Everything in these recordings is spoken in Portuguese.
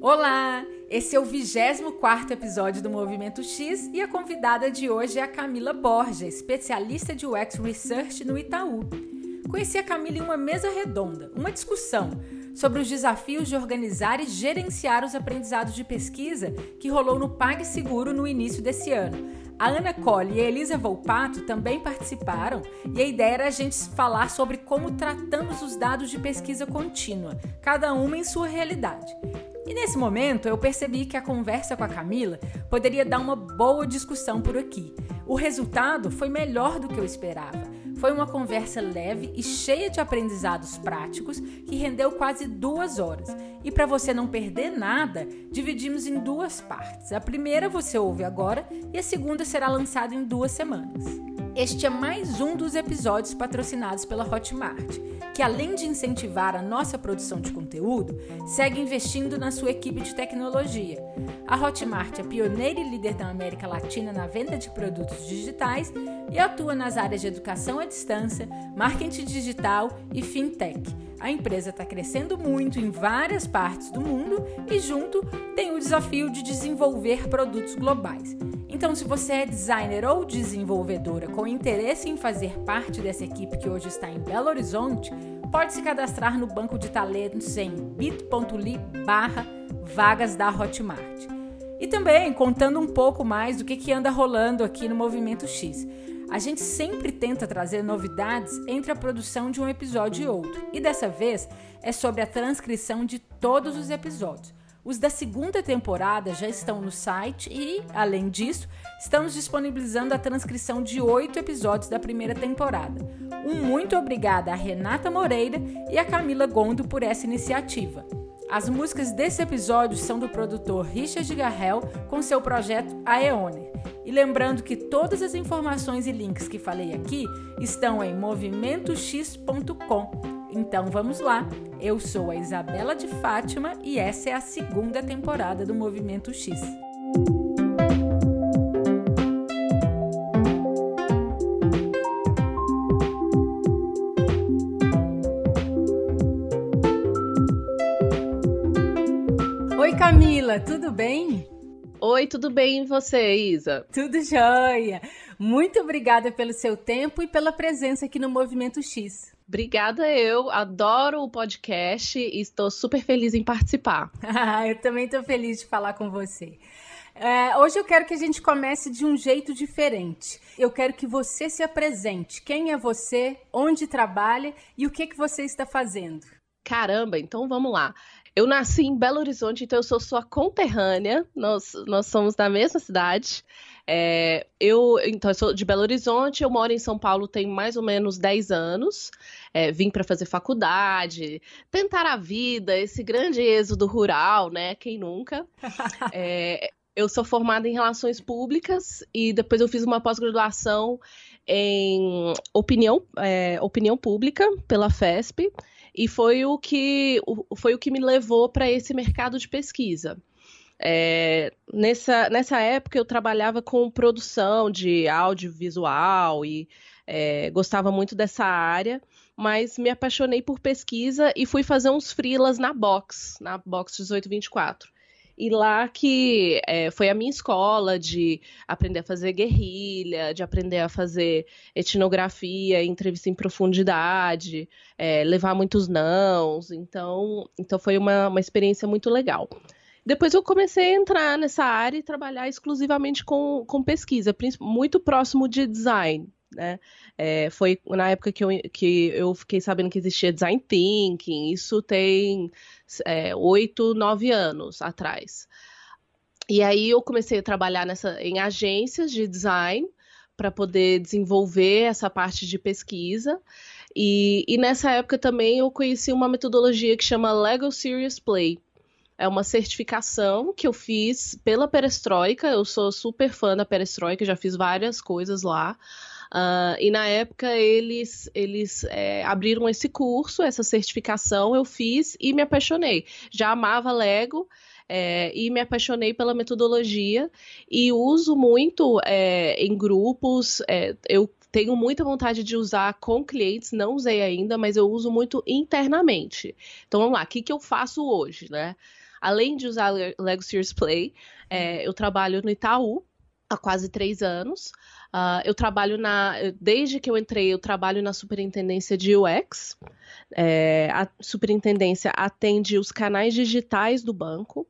Olá! Esse é o 24 episódio do Movimento X e a convidada de hoje é a Camila Borja, especialista de UX Research no Itaú. Conheci a Camila em uma mesa redonda, uma discussão sobre os desafios de organizar e gerenciar os aprendizados de pesquisa que rolou no PagSeguro no início desse ano. A Ana Colli e a Elisa Volpato também participaram e a ideia era a gente falar sobre como tratamos os dados de pesquisa contínua, cada uma em sua realidade. E nesse momento eu percebi que a conversa com a Camila poderia dar uma boa discussão por aqui. O resultado foi melhor do que eu esperava. Foi uma conversa leve e cheia de aprendizados práticos que rendeu quase duas horas. E para você não perder nada, dividimos em duas partes. A primeira você ouve agora e a segunda será lançada em duas semanas. Este é mais um dos episódios patrocinados pela Hotmart, que além de incentivar a nossa produção de conteúdo, segue investindo na sua equipe de tecnologia. A Hotmart é pioneira e líder da América Latina na venda de produtos digitais e atua nas áreas de educação à distância, marketing digital e fintech. A empresa está crescendo muito em várias partes do mundo e, junto, tem o desafio de desenvolver produtos globais. Então, se você é designer ou desenvolvedora com interesse em fazer parte dessa equipe que hoje está em Belo Horizonte, pode se cadastrar no banco de talentos em bit.ly barra vagas da Hotmart. E também contando um pouco mais do que, que anda rolando aqui no Movimento X. A gente sempre tenta trazer novidades entre a produção de um episódio e outro, e dessa vez é sobre a transcrição de todos os episódios. Os da segunda temporada já estão no site e, além disso, estamos disponibilizando a transcrição de oito episódios da primeira temporada. Um muito obrigada a Renata Moreira e a Camila Gondo por essa iniciativa. As músicas desse episódio são do produtor Richard Garrel com seu projeto Aeoner. E lembrando que todas as informações e links que falei aqui estão em movimentox.com então vamos lá. Eu sou a Isabela de Fátima e essa é a segunda temporada do Movimento X. Camila, tudo bem? Oi, tudo bem e você, Isa? Tudo jóia. Muito obrigada pelo seu tempo e pela presença aqui no Movimento X. Obrigada, eu adoro o podcast e estou super feliz em participar. eu também estou feliz de falar com você. É, hoje eu quero que a gente comece de um jeito diferente. Eu quero que você se apresente. Quem é você? Onde trabalha e o que, que você está fazendo? Caramba, então vamos lá. Eu nasci em Belo Horizonte, então eu sou sua conterrânea. Nós, nós somos da mesma cidade. É, eu, então, eu sou de Belo Horizonte, eu moro em São Paulo tem mais ou menos 10 anos. É, vim para fazer faculdade, tentar a vida, esse grande êxodo rural, né? Quem nunca? É, eu sou formada em relações públicas e depois eu fiz uma pós-graduação em opinião, é, opinião pública pela FESP e foi o que, foi o que me levou para esse mercado de pesquisa. É, nessa, nessa época eu trabalhava com produção de audiovisual e é, gostava muito dessa área, mas me apaixonei por pesquisa e fui fazer uns freelas na Box, na Box 1824. E lá que é, foi a minha escola de aprender a fazer guerrilha, de aprender a fazer etnografia, entrevista em profundidade, é, levar muitos nãos. Então, então foi uma, uma experiência muito legal. Depois eu comecei a entrar nessa área e trabalhar exclusivamente com, com pesquisa, muito próximo de design. Né? É, foi na época que eu, que eu fiquei sabendo que existia design thinking, isso tem é, oito, nove anos atrás. E aí eu comecei a trabalhar nessa, em agências de design para poder desenvolver essa parte de pesquisa. E, e, nessa época também eu conheci uma metodologia que chama Lego Serious Play, é uma certificação que eu fiz pela Perestroika. Eu sou super fã da Perestroika, já fiz várias coisas lá. Uh, e na época eles, eles é, abriram esse curso, essa certificação, eu fiz e me apaixonei. Já amava Lego. É, e me apaixonei pela metodologia e uso muito é, em grupos. É, eu tenho muita vontade de usar com clientes, não usei ainda, mas eu uso muito internamente. Então vamos lá, o que, que eu faço hoje, né? Além de usar Lego Series Play, é, eu trabalho no Itaú há quase três anos. Uh, eu trabalho na. Desde que eu entrei, eu trabalho na superintendência de UX. É, a superintendência atende os canais digitais do banco.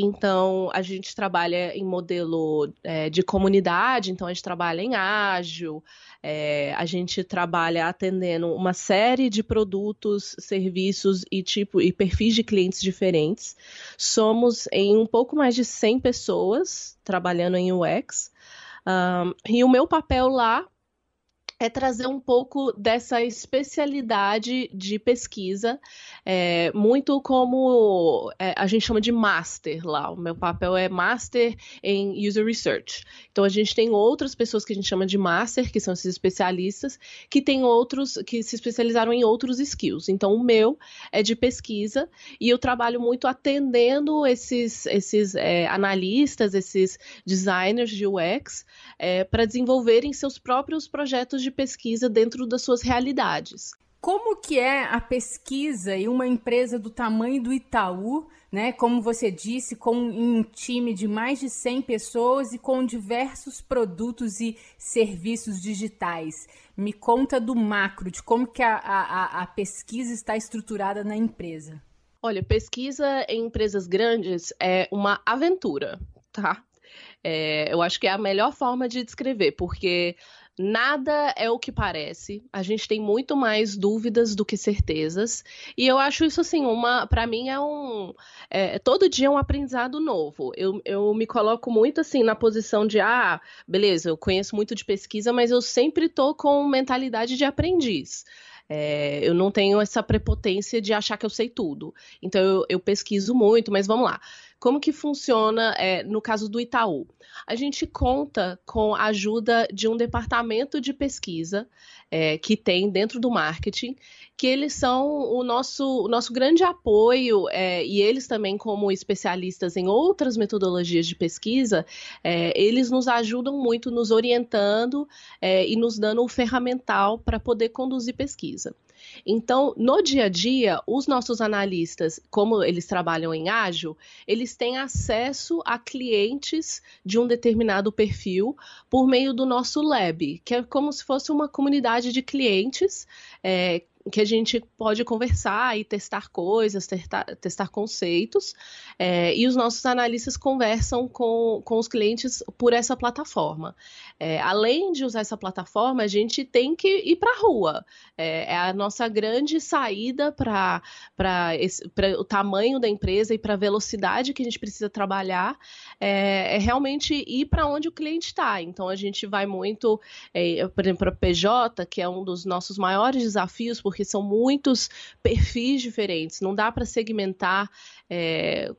Então, a gente trabalha em modelo é, de comunidade, então a gente trabalha em ágil, é, a gente trabalha atendendo uma série de produtos, serviços e tipo e perfis de clientes diferentes. Somos em um pouco mais de 100 pessoas trabalhando em UX. Um, e o meu papel lá é trazer um pouco dessa especialidade de pesquisa, é, muito como é, a gente chama de master lá. O meu papel é master em user research. Então a gente tem outras pessoas que a gente chama de master, que são esses especialistas, que tem outros que se especializaram em outros skills. Então o meu é de pesquisa e eu trabalho muito atendendo esses, esses é, analistas, esses designers de UX é, para desenvolverem seus próprios projetos de de pesquisa dentro das suas realidades. Como que é a pesquisa e uma empresa do tamanho do Itaú, né, como você disse, com um time de mais de 100 pessoas e com diversos produtos e serviços digitais? Me conta do macro, de como que a, a, a pesquisa está estruturada na empresa. Olha, pesquisa em empresas grandes é uma aventura, tá? É, eu acho que é a melhor forma de descrever, porque Nada é o que parece. A gente tem muito mais dúvidas do que certezas. E eu acho isso assim, uma, para mim é um, é, todo dia é um aprendizado novo. Eu, eu me coloco muito assim na posição de, ah, beleza, eu conheço muito de pesquisa, mas eu sempre tô com mentalidade de aprendiz. É, eu não tenho essa prepotência de achar que eu sei tudo. Então eu, eu pesquiso muito, mas vamos lá. Como que funciona é, no caso do Itaú? A gente conta com a ajuda de um departamento de pesquisa é, que tem dentro do marketing, que eles são o nosso, o nosso grande apoio, é, e eles também, como especialistas em outras metodologias de pesquisa, é, eles nos ajudam muito nos orientando é, e nos dando o ferramental para poder conduzir pesquisa. Então, no dia a dia, os nossos analistas, como eles trabalham em ágil, eles têm acesso a clientes de um determinado perfil por meio do nosso lab, que é como se fosse uma comunidade de clientes é, que a gente pode conversar e testar coisas, testar, testar conceitos, é, e os nossos analistas conversam com, com os clientes por essa plataforma. É, além de usar essa plataforma, a gente tem que ir para a rua. É, é, a nossa grande saída para o tamanho da empresa e para a velocidade que a gente precisa trabalhar, é, é realmente ir para onde o cliente está. Então, a gente vai muito, é, por exemplo, para PJ, que é um dos nossos maiores desafios, porque são muitos perfis diferentes, não dá para segmentar, é,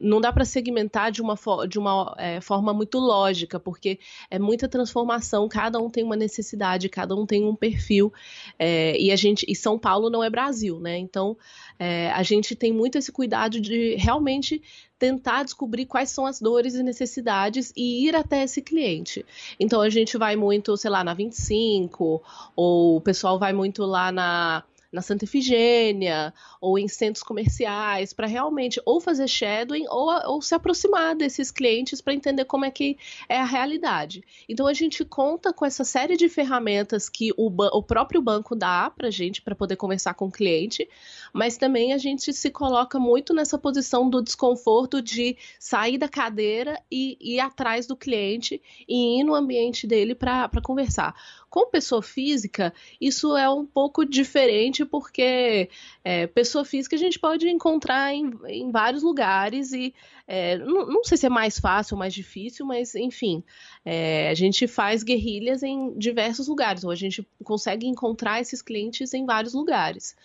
não dá para segmentar de uma, de uma é, forma muito lógica, porque é muita transformação, cada um tem uma necessidade, cada um tem um perfil, é, e a gente, e São Paulo não é Brasil, né? Então é, a gente tem muito esse cuidado de realmente tentar descobrir quais são as dores e necessidades e ir até esse cliente. Então a gente vai muito, sei lá, na 25, ou o pessoal vai muito lá na na Santa Efigênia ou em centros comerciais para realmente ou fazer shadowing ou, ou se aproximar desses clientes para entender como é que é a realidade. Então a gente conta com essa série de ferramentas que o, o próprio banco dá para gente para poder conversar com o cliente, mas também a gente se coloca muito nessa posição do desconforto de sair da cadeira e ir atrás do cliente e ir no ambiente dele para conversar. Com pessoa física, isso é um pouco diferente, porque é, pessoa física a gente pode encontrar em, em vários lugares e é, não, não, sei se é mais fácil ou mais difícil, mas enfim, é, a gente faz guerrilhas em diversos lugares, ou a gente consegue encontrar esses clientes em vários lugares.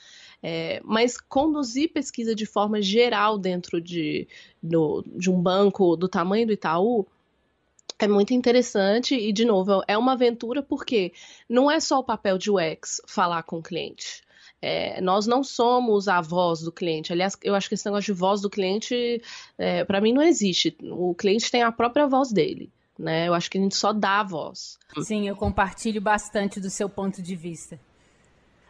É, mas conduzir pesquisa de forma geral dentro de, do, de um banco do tamanho do Itaú é muito interessante e, de novo, é uma aventura porque não é só o papel de UX falar com o cliente. É, nós não somos a voz do cliente. Aliás, eu acho que esse negócio de voz do cliente, é, para mim, não existe. O cliente tem a própria voz dele. né? Eu acho que a gente só dá a voz. Sim, eu compartilho bastante do seu ponto de vista.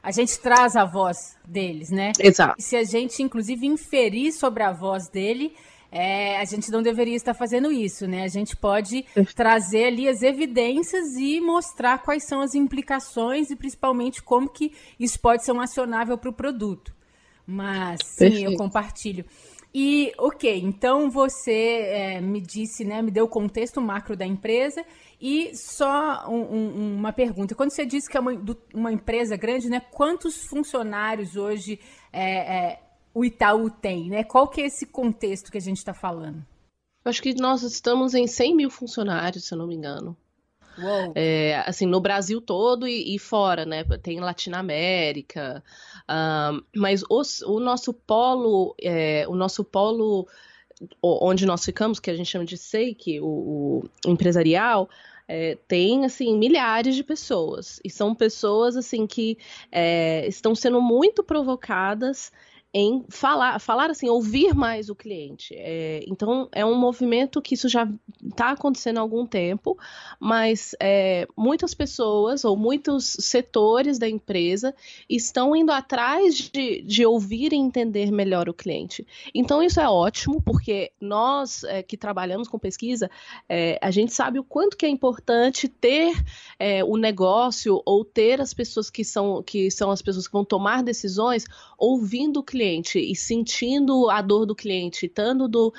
A gente traz a voz deles, né? Exato. E se a gente, inclusive, inferir sobre a voz dele, é, a gente não deveria estar fazendo isso, né? A gente pode trazer ali as evidências e mostrar quais são as implicações e principalmente como que isso pode ser um acionável para o produto. Mas sim, Perfeito. eu compartilho. E, ok, então você é, me disse, né, me deu o contexto macro da empresa e só um, um, uma pergunta. Quando você disse que é uma, uma, empresa grande, né, quantos funcionários hoje é, é, o Itaú tem, né? Qual que é esse contexto que a gente está falando? Eu acho que nós estamos em 100 mil funcionários, se eu não me engano. É, assim, no Brasil todo e, e, fora, né? Tem Latinoamérica, um, mas os, o nosso polo, é, o nosso polo onde nós ficamos, que a gente chama de SEIC, o, o empresarial, é, tem assim milhares de pessoas e são pessoas assim que é, estão sendo muito provocadas em falar, falar assim, ouvir mais o cliente. É, então, é um movimento que isso já está acontecendo há algum tempo, mas é, muitas pessoas ou muitos setores da empresa estão indo atrás de, de ouvir e entender melhor o cliente. Então, isso é ótimo, porque nós é, que trabalhamos com pesquisa, é, a gente sabe o quanto que é importante ter é, o negócio ou ter as pessoas que são, que são as pessoas que vão tomar decisões ouvindo o cliente cliente e sentindo a dor do cliente, estando do,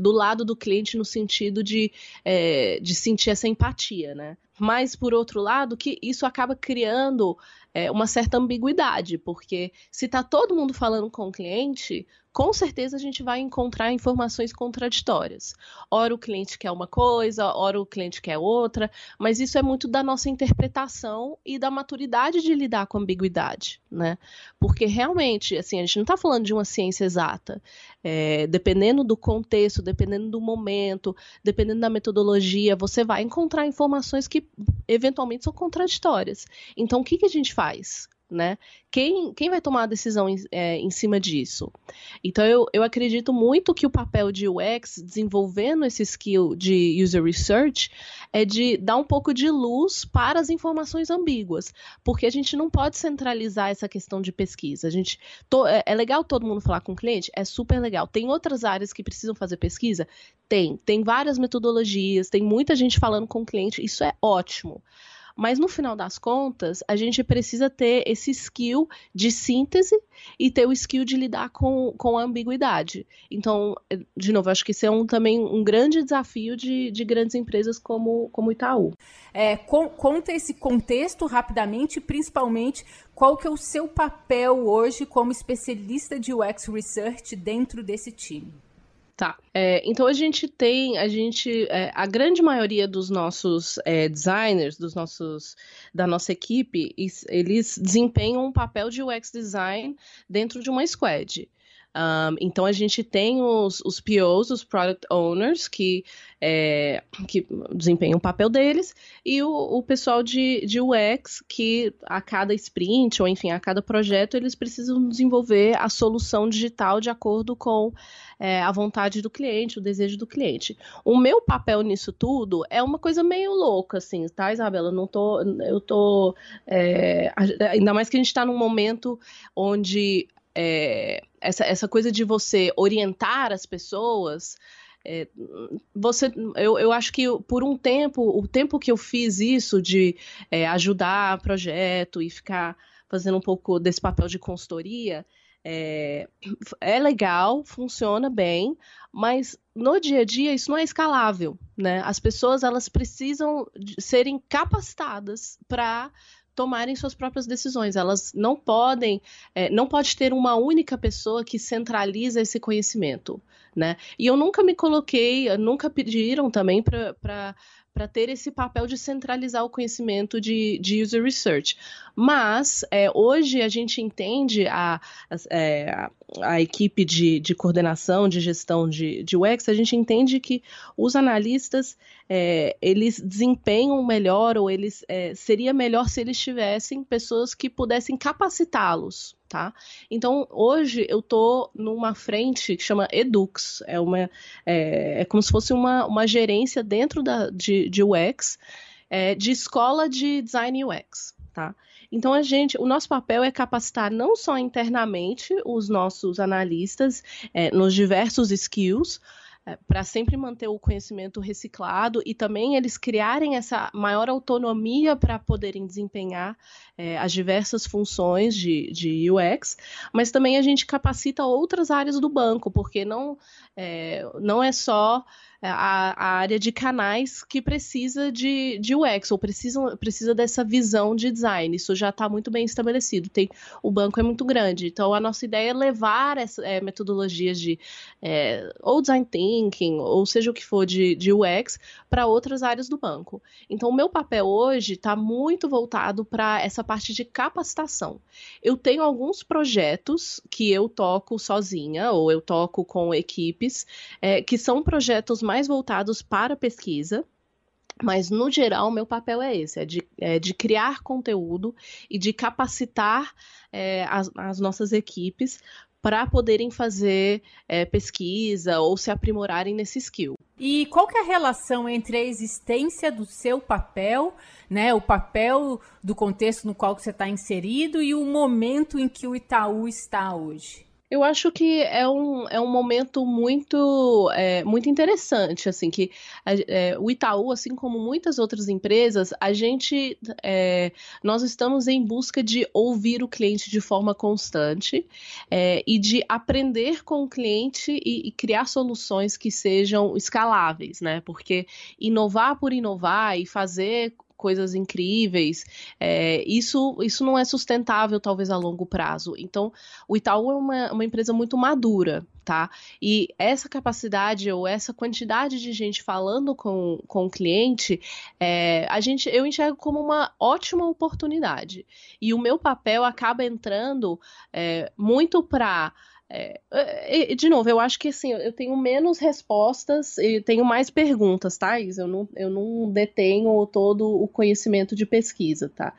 do lado do cliente no sentido de, é, de sentir essa empatia, né? Mas, por outro lado, que isso acaba criando é, uma certa ambiguidade, porque se está todo mundo falando com o cliente, com certeza a gente vai encontrar informações contraditórias. Ora o cliente quer uma coisa, ora o cliente quer outra, mas isso é muito da nossa interpretação e da maturidade de lidar com ambiguidade, né? Porque realmente, assim, a gente não está falando de uma ciência exata. É, dependendo do contexto, dependendo do momento, dependendo da metodologia, você vai encontrar informações que eventualmente são contraditórias. Então, o que, que a gente faz? Né? Quem, quem vai tomar a decisão em, é, em cima disso? Então, eu, eu acredito muito que o papel de UX, desenvolvendo esse skill de user research, é de dar um pouco de luz para as informações ambíguas, porque a gente não pode centralizar essa questão de pesquisa. A gente to, é, é legal todo mundo falar com o cliente? É super legal. Tem outras áreas que precisam fazer pesquisa? Tem. Tem várias metodologias, tem muita gente falando com o cliente, isso é ótimo. Mas no final das contas, a gente precisa ter esse skill de síntese e ter o skill de lidar com, com a ambiguidade. Então, de novo, acho que isso é um, também um grande desafio de, de grandes empresas como, como Itaú. É, conta esse contexto rapidamente, principalmente qual que é o seu papel hoje como especialista de UX Research dentro desse time. Tá. É, então a gente tem, a gente, é, a grande maioria dos nossos é, designers, dos nossos, da nossa equipe, eles desempenham um papel de UX design dentro de uma squad. Um, então a gente tem os, os POs, os Product Owners, que, é, que desempenham o papel deles, e o, o pessoal de, de UX, que a cada sprint, ou enfim, a cada projeto, eles precisam desenvolver a solução digital de acordo com é, a vontade do cliente, o desejo do cliente. O meu papel nisso tudo é uma coisa meio louca, assim, tá, Isabela? Não tô. Eu tô. É, ainda mais que a gente está num momento onde é, essa, essa coisa de você orientar as pessoas. É, você, eu, eu acho que por um tempo, o tempo que eu fiz isso de é, ajudar projeto e ficar fazendo um pouco desse papel de consultoria, é, é legal, funciona bem, mas no dia a dia isso não é escalável, né? As pessoas elas precisam serem capacitadas para tomarem suas próprias decisões. Elas não podem, é, não pode ter uma única pessoa que centraliza esse conhecimento, né? E eu nunca me coloquei, nunca pediram também para para ter esse papel de centralizar o conhecimento de, de user research. Mas é, hoje a gente entende a, a, é, a equipe de, de, coordenação, de gestão de, de UX, a gente entende que os analistas é, eles desempenham melhor ou eles é, seria melhor se eles tivessem pessoas que pudessem capacitá-los. Tá? Então, hoje eu estou numa frente que chama Edux, é, uma, é, é como se fosse uma, uma gerência dentro da, de, de UX, é, de escola de design UX. Tá? Então a gente, o nosso papel é capacitar não só internamente os nossos analistas é, nos diversos skills, é, para sempre manter o conhecimento reciclado e também eles criarem essa maior autonomia para poderem desempenhar é, as diversas funções de, de UX, mas também a gente capacita outras áreas do banco, porque não é, não é só é, a, a, área de canais que precisa de, de UX, ou precisa, precisa dessa visão de design. Isso já está muito bem estabelecido. Tem, o banco é muito grande. Então, a nossa ideia é levar essa, é, metodologias de é, ou design thinking, ou seja o que for de, de UX, para outras áreas do banco. Então, o meu papel hoje está muito voltado para essa parte de capacitação. Eu tenho alguns projetos que eu toco sozinha, ou eu toco com equipes, é, que são projetos mais mais voltados para pesquisa, mas, no geral, meu papel é esse: é de, é de criar conteúdo e de capacitar é, as, as, nossas equipes para poderem fazer é, pesquisa ou se aprimorarem nesse skill. E qual que é a relação entre a existência do seu papel, né, o papel do contexto no qual você está inserido e o momento em que o Itaú está hoje? Eu acho que é um, é um momento muito, é, muito interessante, assim, que é, o Itaú, assim como muitas outras empresas, a gente, é, nós estamos em busca de ouvir o cliente de forma constante é, e de aprender com o cliente e, e, criar soluções que sejam escaláveis, né? Porque inovar por inovar e fazer coisas incríveis. É, isso, isso não é sustentável, talvez, a longo prazo. Então, o Itaú é uma, uma empresa muito madura, tá? E essa capacidade ou essa quantidade de gente falando com, com o cliente, é, a gente, eu enxergo como uma ótima oportunidade. E o meu papel acaba entrando é, muito para é, de novo, eu acho que assim, eu tenho menos respostas e tenho mais perguntas, tá? Eu não, eu não detenho todo o conhecimento de pesquisa, tá?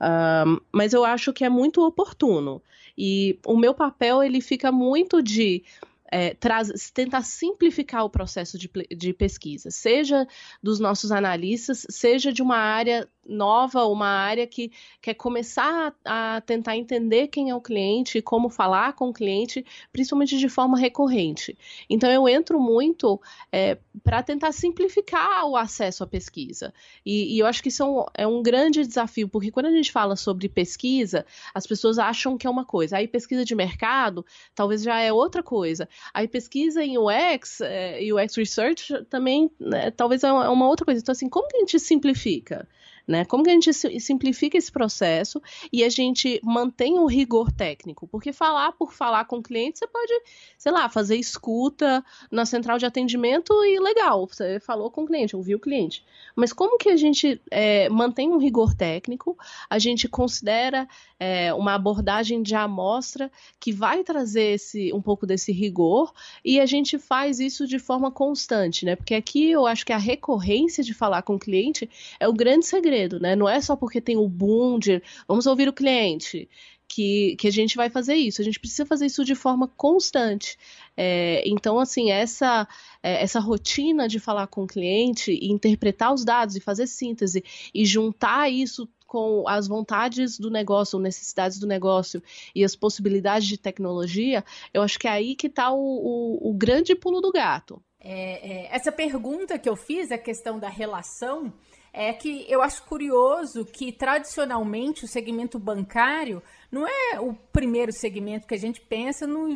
Um, mas eu acho que é muito oportuno. E o meu papel, ele fica muito de é, traz, tentar simplificar o processo de, de pesquisa, seja dos nossos analistas, seja de uma área nova, uma área que quer começar a, tentar entender quem é o cliente e como falar com o cliente, principalmente de forma recorrente. Então, eu entro muito é, para tentar simplificar o acesso à pesquisa. E, e eu acho que isso é um, é um, grande desafio, porque quando a gente fala sobre pesquisa, as pessoas acham que é uma coisa. Aí, pesquisa de mercado, talvez já é outra coisa. Aí, pesquisa em UX, é, UX Research, também, né, talvez é uma outra coisa. Então, assim, como que a gente simplifica? Né? Como que a gente simplifica esse processo e a gente mantém o rigor técnico? Porque falar por falar com o cliente, você pode, sei lá, fazer escuta na central de atendimento e legal, você falou com o cliente, ouviu o cliente. Mas como que a gente é, mantém um rigor técnico, a gente considera é, uma abordagem de amostra que vai trazer esse, um pouco desse rigor e a gente faz isso de forma constante, né? Porque aqui eu acho que a recorrência de falar com o cliente é o grande segredo segredo, né? Não é só porque tem o boom de vamos ouvir o cliente que, que a gente vai fazer isso. A gente precisa fazer isso de forma constante. É, então, assim, essa, é, essa rotina de falar com o cliente e interpretar os dados e fazer síntese e juntar isso com as vontades do negócio, necessidades do negócio e as possibilidades de tecnologia, eu acho que é aí que está o, o, o, grande pulo do gato. É, é, essa pergunta que eu fiz, a questão da relação, é que eu acho curioso que tradicionalmente o segmento bancário não é o primeiro segmento que a gente pensa no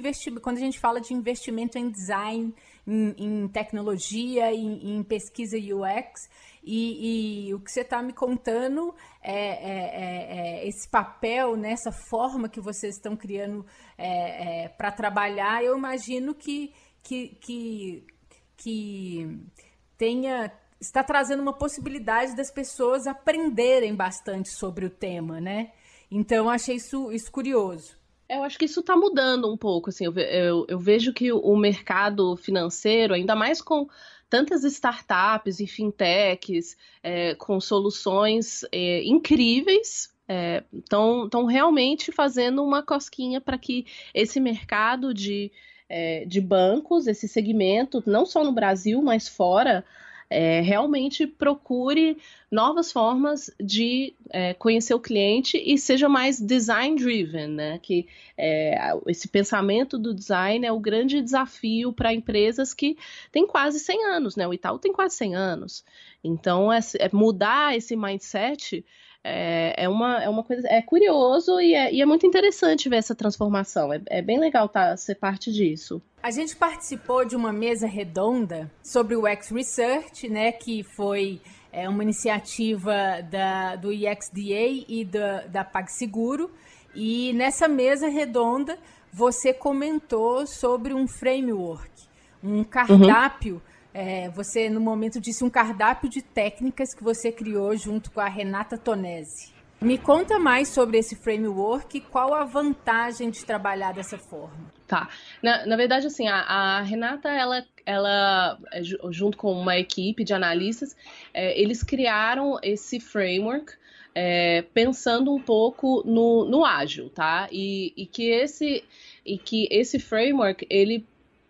quando a gente fala de investimento em design, em, em tecnologia, em, em, pesquisa UX. E, e o que você está me contando é, é, é, é, esse papel, nessa né, forma que vocês estão criando é, é, para trabalhar. Eu imagino que, que, que, que tenha está trazendo uma possibilidade das pessoas aprenderem bastante sobre o tema, né? Então, achei isso, isso curioso. Eu acho que isso está mudando um pouco. Assim, eu, eu, eu vejo que o mercado financeiro, ainda mais com tantas startups e fintechs é, com soluções é, incríveis estão é, realmente fazendo uma cosquinha para que esse mercado de, é, de bancos, esse segmento, não só no Brasil, mas fora, é, realmente procure novas formas de é, conhecer o cliente e seja mais design driven, né? Que é, esse pensamento do design é o grande desafio para empresas que têm quase 100 anos, né? O Itaú tem quase 100 anos. Então, é, é mudar esse mindset é, é, uma, é uma coisa. É curioso e é, e é muito interessante ver essa transformação. É, é bem legal tá, ser parte disso. A gente participou de uma mesa redonda sobre o X Research, né? Que foi é, uma iniciativa da, do IXDA e da, da PagSeguro. E nessa mesa redonda você comentou sobre um framework, um cardápio. Uhum é, você, no momento, disse um cardápio de técnicas que você criou junto com a Renata Tonesi. Me conta mais sobre esse framework e qual a vantagem de trabalhar dessa forma. Tá. Na, na verdade, assim, a, a, Renata, ela, ela, é, junto com uma equipe de analistas, é, eles criaram esse framework é, pensando um pouco no, no ágil, tá? E, e, que esse, e que esse framework, ele,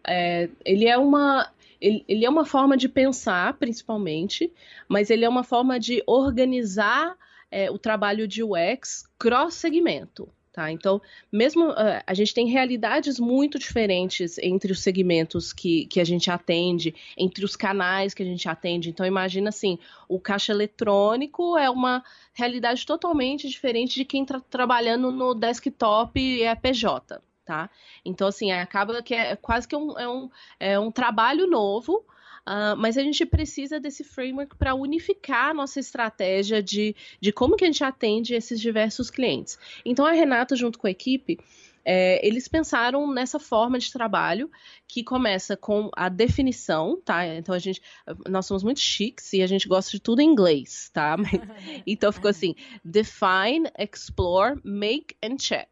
é, ele é uma ele, ele é uma forma de pensar, principalmente, mas ele é uma forma de organizar é, o trabalho de UX cross-segmento. Tá? Então, mesmo uh, a gente tem realidades muito diferentes entre os segmentos que, que a gente atende, entre os canais que a gente atende. Então, imagina assim, o caixa eletrônico é uma realidade totalmente diferente de quem está trabalhando no desktop e é PJ tá? Então, assim, acaba que é quase que um, é, um, é um trabalho novo, Uh, mas a gente precisa desse framework para unificar a nossa estratégia de, de como que a gente atende esses diversos clientes. Então a Renata, junto com a equipe, é, eles pensaram nessa forma de trabalho que começa com a definição, tá? Então a gente, nós somos muito chiques e a gente gosta de tudo em inglês, tá? então ficou assim: define, explore, make and check,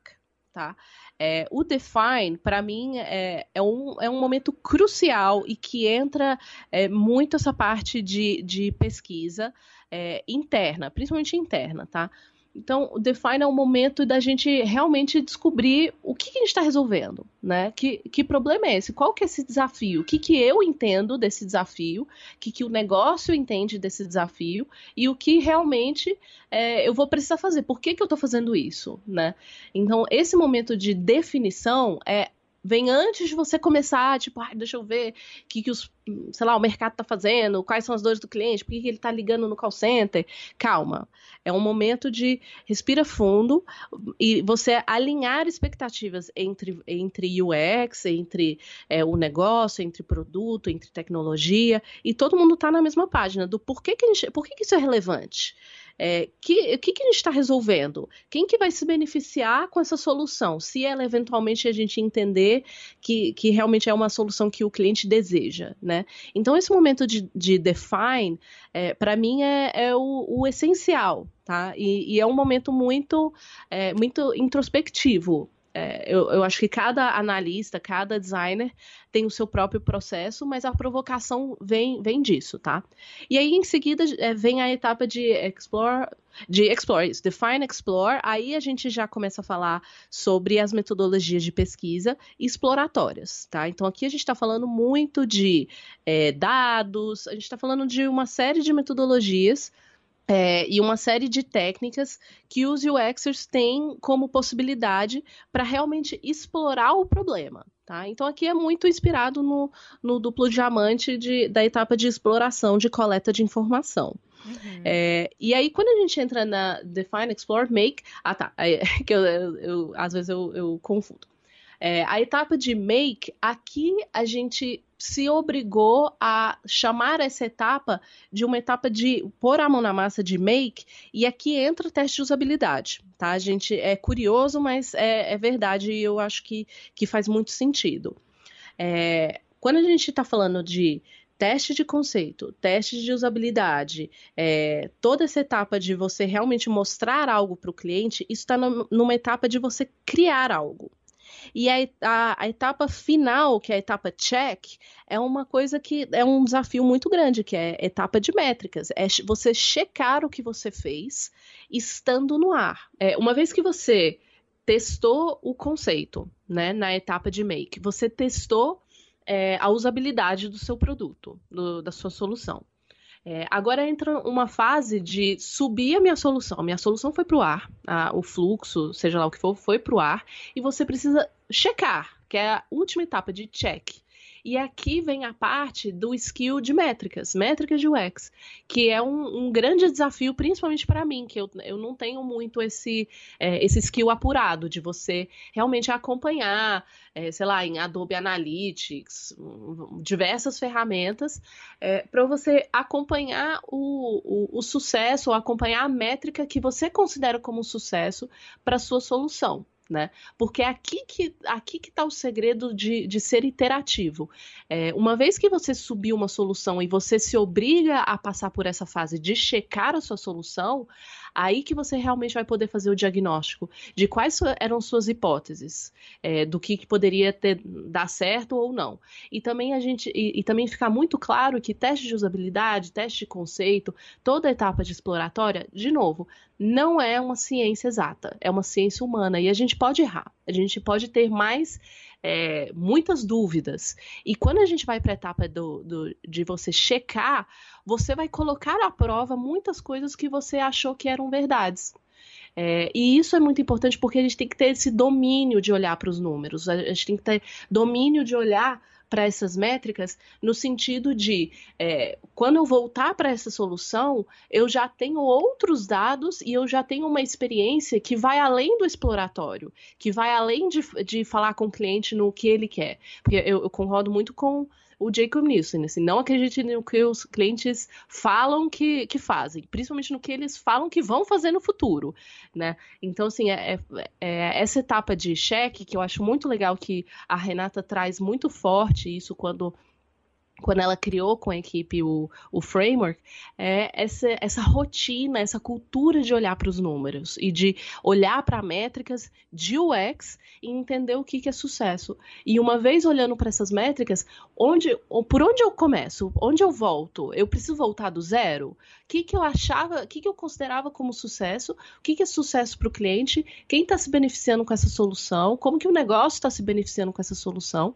tá? É, o Define, para mim, é, é, um, é um momento crucial e que entra é, muito essa parte de, de pesquisa é, interna, principalmente interna, tá? Então, o Define é o momento da gente realmente descobrir o que, que a gente está resolvendo, né? Que, que problema é esse? Qual que é esse desafio? O que, que eu entendo desse desafio? O que, que o negócio entende desse desafio? E o que realmente é, eu vou precisar fazer? Por que, que eu estou fazendo isso, né? Então, esse momento de definição é vem antes de você começar, tipo, ah, deixa eu ver o que, que os, sei lá, o mercado está fazendo, quais são as dores do cliente, por que, ele está ligando no call center. Calma. É um momento de respira fundo e você alinhar expectativas entre, entre UX, entre é, o negócio, entre produto, entre tecnologia, e todo mundo está na mesma página do porquê que, gente, por que, que isso é relevante. É, que, o que, que a gente está resolvendo? Quem que vai se beneficiar com essa solução? Se ela eventualmente a gente entender que, que realmente é uma solução que o cliente deseja, né? Então, esse momento de, de define, é, para mim, é, é o, o, essencial, tá? E, e, é um momento muito, é, muito introspectivo é, eu, eu, acho que cada analista, cada designer tem o seu próprio processo, mas a provocação vem, vem disso, tá? E aí, em seguida, é, vem a etapa de explore, de explore, isso, define, explore. Aí a gente já começa a falar sobre as metodologias de pesquisa exploratórias, tá? Então, aqui a gente está falando muito de é, dados, a gente está falando de uma série de metodologias é, e uma série de técnicas que os UXers têm como possibilidade para realmente explorar o problema. Tá? Então aqui é muito inspirado no, no duplo diamante de, da etapa de exploração, de coleta de informação. Uhum. É, e aí, quando a gente entra na Define, Explore, Make. Ah, tá. É, que eu, eu, eu, às vezes eu, eu confundo. É, a etapa de make, aqui a gente se obrigou a chamar essa etapa de uma etapa de pôr a mão na massa de make, e aqui entra o teste de usabilidade, tá? Gente é curioso, mas é, é verdade e eu acho que, que faz muito sentido. É, quando a gente está falando de teste de conceito, teste de usabilidade, é, toda essa etapa de você realmente mostrar algo para o cliente, isso está numa etapa de você criar algo. E a, a, a, etapa final, que é a etapa check, é uma coisa que é um desafio muito grande, que é etapa de métricas. É você checar o que você fez estando no ar. É, uma vez que você testou o conceito, né, na etapa de make, você testou é, a usabilidade do seu produto, do, da sua solução. É, agora entra uma fase de subir a minha solução. A minha solução foi para o ar, a, o fluxo, seja lá o que for, foi para o ar, e você precisa checar, que é a última etapa de check. E aqui vem a parte do skill de métricas, métricas de UX, que é um, um grande desafio, principalmente para mim, que eu, eu não tenho muito esse, é, esse skill apurado de você realmente acompanhar, é, sei lá, em Adobe Analytics, diversas ferramentas, é, para você acompanhar o, o, o sucesso, ou acompanhar a métrica que você considera como sucesso para sua solução né? Porque é aqui que aqui que está o segredo de, de ser iterativo. É, uma vez que você subiu uma solução e você se obriga a passar por essa fase de checar a sua solução, aí que você realmente vai poder fazer o diagnóstico de quais eram suas hipóteses, é, do que, que, poderia ter, dar certo ou não. E também a gente e, e, também ficar muito claro que teste de usabilidade, teste de conceito, toda etapa de exploratória, de novo, não é uma ciência exata, é uma ciência humana e a gente pode errar, a gente pode ter mais é, muitas dúvidas. E quando a gente vai para a etapa do, do, de você checar, você vai colocar à prova muitas coisas que você achou que eram verdades. É, e isso é muito importante porque a gente tem que ter esse domínio de olhar para os números, a gente tem que ter domínio de olhar para essas métricas no sentido de é, quando eu voltar para essa solução, eu já tenho outros dados e eu já tenho uma experiência que vai além do exploratório, que vai além de, de falar com o cliente no que ele quer. Porque eu, eu concordo muito com o Jacob Nielsen. Assim, não acredite no que os clientes falam que, que fazem, principalmente no que eles falam que vão fazer no futuro, né? Então, assim, é, é, é essa etapa de cheque que eu acho muito legal que a Renata traz muito forte isso quando quando ela criou com a equipe o, o framework, é essa, essa rotina, essa cultura de olhar para os números e de olhar para métricas de UX e entender o que, que é sucesso. E uma vez olhando para essas métricas, onde, por onde eu começo? Onde eu volto? Eu preciso voltar do zero? O que, que eu achava, o que, que eu considerava como sucesso? O que, que é sucesso para o cliente? Quem está se beneficiando com essa solução? Como que o negócio está se beneficiando com essa solução?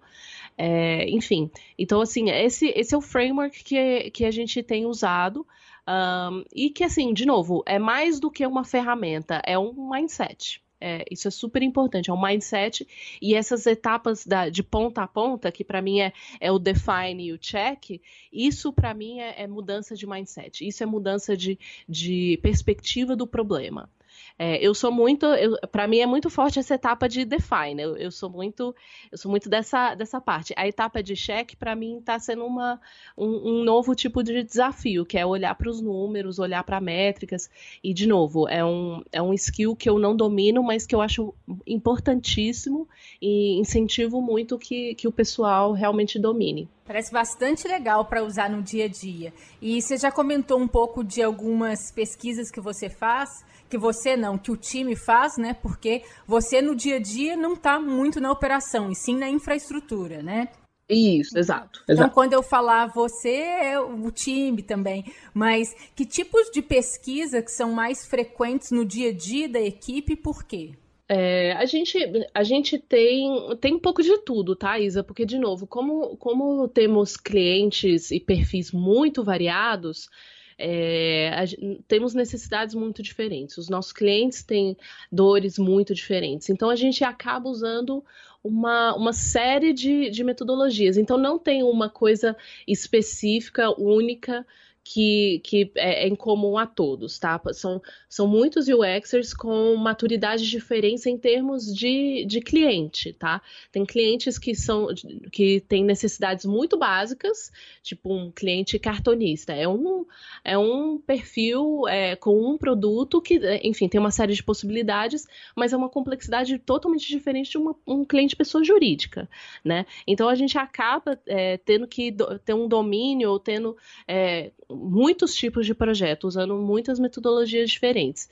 É, enfim, então assim, esse, esse é o framework que, que a gente tem usado um, e que assim, de novo, é mais do que uma ferramenta, é um mindset. É, isso é super importante, é um mindset e essas etapas da, de ponta a ponta, que para mim é, é, o define e o check, isso para mim é, é, mudança de mindset, isso é mudança de, de perspectiva do problema. É, eu sou muito, para mim é muito forte essa etapa de define. Eu, eu, sou muito, eu sou muito dessa, dessa parte. A etapa de check para mim está sendo uma, um, um, novo tipo de desafio, que é olhar para os números, olhar para métricas. E de novo, é um, é um skill que eu não domino, mas que eu acho importantíssimo e incentivo muito que, que o pessoal realmente domine. Parece bastante legal para usar no dia a dia. E você já comentou um pouco de algumas pesquisas que você faz que você não, que o time faz, né? Porque você no dia a dia não está muito na operação, e sim na infraestrutura, né? Isso, exato. Então, exato. quando eu falar você, é o time também. Mas que tipos de pesquisa que são mais frequentes no dia a dia da equipe e por quê? É, a gente, a gente tem, tem um pouco de tudo, tá, Isa? Porque, de novo, como, como temos clientes e perfis muito variados, é, a, temos necessidades muito diferentes. Os nossos clientes têm dores muito diferentes. Então a gente acaba usando uma, uma série de, de metodologias. Então não tem uma coisa específica, única que, que é, é, em comum a todos, tá? São, são muitos UXers com maturidade diferente em termos de, de cliente, tá? Tem clientes que são que têm necessidades muito básicas, tipo um cliente cartonista. É um, é um perfil é, com um produto que, enfim, tem uma série de possibilidades, mas é uma complexidade totalmente diferente de uma, um cliente pessoa jurídica, né? Então a gente acaba é, tendo que do, ter um domínio ou tendo é, muitos tipos de projeto, usando muitas metodologias diferentes.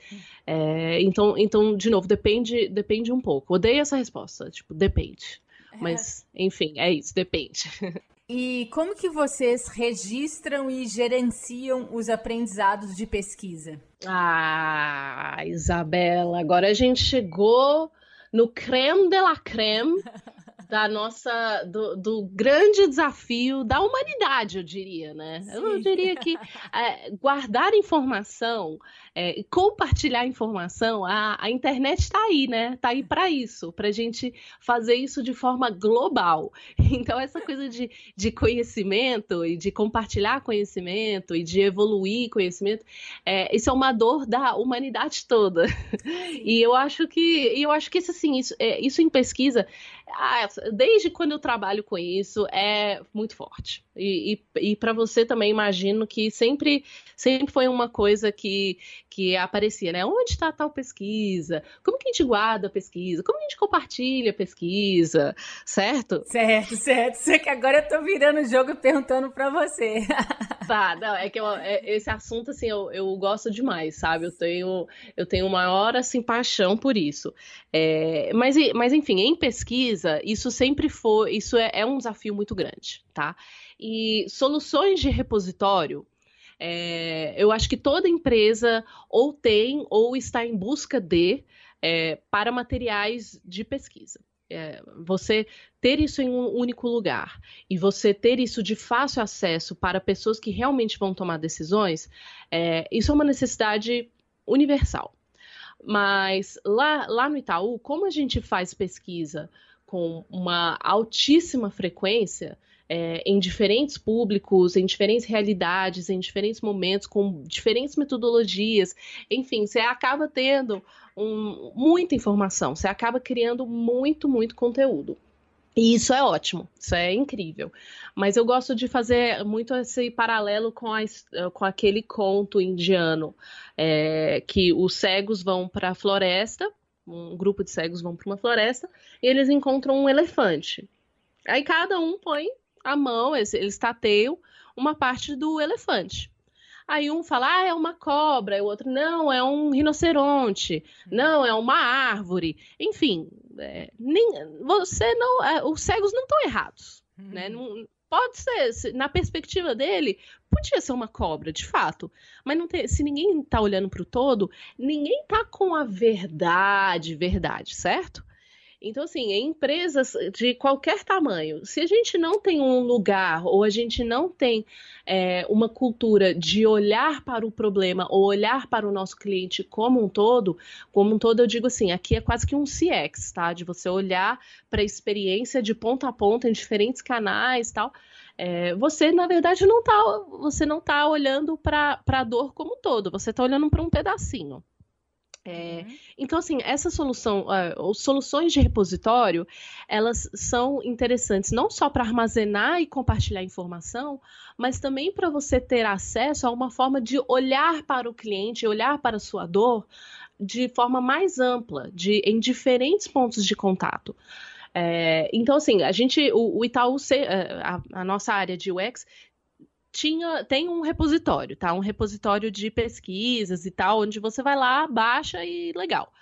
É, então, então, de novo, depende, depende um pouco. Odeio essa resposta, tipo, depende. É. Mas, enfim, é isso, depende. E como que vocês registram e gerenciam os aprendizados de pesquisa? Ah, Isabela, agora a gente chegou no creme de la creme da nossa do, do, grande desafio da humanidade, eu diria, né? Sim. Eu diria que é, guardar informação, é, compartilhar informação, a, a internet está aí, né? Está aí para isso, para a gente fazer isso de forma global. Então essa coisa de, de conhecimento e de compartilhar conhecimento e de evoluir conhecimento, é, isso é uma dor da humanidade toda. E eu acho que eu acho que isso assim, isso, é, isso em pesquisa ah, desde quando eu trabalho com isso, é muito forte. E, e, e para você também, imagino que sempre, sempre foi uma coisa que, que aparecia, né? Onde está tal pesquisa? Como que a gente guarda a pesquisa? Como a gente compartilha a pesquisa? Certo? Certo, certo. Só que agora eu tô virando o jogo perguntando para você. Tá, não, é que eu, é, esse assunto, assim, eu, eu gosto demais, sabe? Eu tenho, eu tenho maior, assim, paixão por isso. É, mas, mas, enfim, em pesquisa, isso sempre foi, isso é, é um desafio muito grande, tá? E soluções de repositório, é, eu acho que toda empresa ou tem ou está em busca de é, para materiais de pesquisa. É, você ter isso em um único lugar e você ter isso de fácil acesso para pessoas que realmente vão tomar decisões, é, isso é uma necessidade universal. Mas lá, lá no Itaú, como a gente faz pesquisa com uma altíssima frequência, é, em diferentes públicos, em diferentes realidades, em diferentes momentos, com diferentes metodologias. Enfim, você acaba tendo um, muita informação, você acaba criando muito, muito conteúdo. E isso é ótimo, isso é incrível. Mas eu gosto de fazer muito esse paralelo com, a, com aquele conto indiano, é, que os cegos vão para a floresta, um grupo de cegos vão para uma floresta, e eles encontram um elefante. Aí cada um põe a mão, eles, eles tateiam uma parte do elefante. Aí um fala, ah, é uma cobra, o outro, não, é um rinoceronte, não, é uma árvore. Enfim, é, nem, você não. É, os cegos não estão errados. Uhum. Né? Não, pode ser, na perspectiva dele, podia ser uma cobra, de fato. Mas não tem, se ninguém está olhando para o todo, ninguém está com a verdade, verdade, certo? Então, assim, em empresas de qualquer tamanho, se a gente não tem um lugar ou a gente não tem é, uma cultura de olhar para o problema ou olhar para o nosso cliente como um todo, como um todo eu digo assim, aqui é quase que um CX, tá? De você olhar para a experiência de ponta a ponta em diferentes canais tal. É, você, na verdade, não está você não tá olhando para a dor como um todo, você está olhando para um pedacinho. É, uhum. Então, assim, essa solução, uh, soluções de repositório, elas são interessantes não só para armazenar e compartilhar informação, mas também para você ter acesso a uma forma de olhar para o cliente, olhar para a sua dor de forma mais ampla, de, em diferentes pontos de contato. É, então, assim, a gente, o, o Itaú, é, a, a, nossa área de UX, tinha, tem um repositório, tá? Um repositório de pesquisas e tal, onde você vai lá, baixa e legal.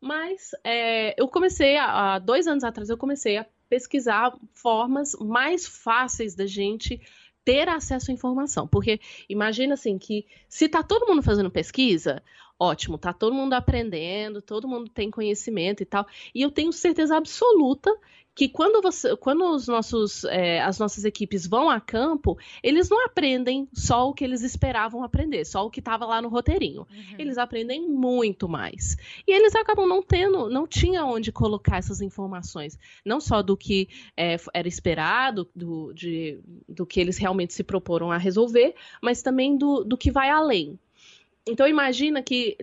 Mas é, eu comecei, há dois anos atrás, eu comecei a pesquisar formas mais fáceis da gente ter acesso à informação. Porque imagina assim que se tá todo mundo fazendo pesquisa, ótimo, tá todo mundo aprendendo, todo mundo tem conhecimento e tal. E eu tenho certeza absoluta que quando você, quando os nossos, é, as nossas equipes vão a campo, eles não aprendem só o que eles esperavam aprender, só o que estava lá no roteirinho. Uhum. Eles aprendem muito mais. E eles acabam não tendo, não tinha onde colocar essas informações, não só do que é, era esperado, do, de, do que eles realmente se proporam a resolver, mas também do, do que vai além. Então imagina que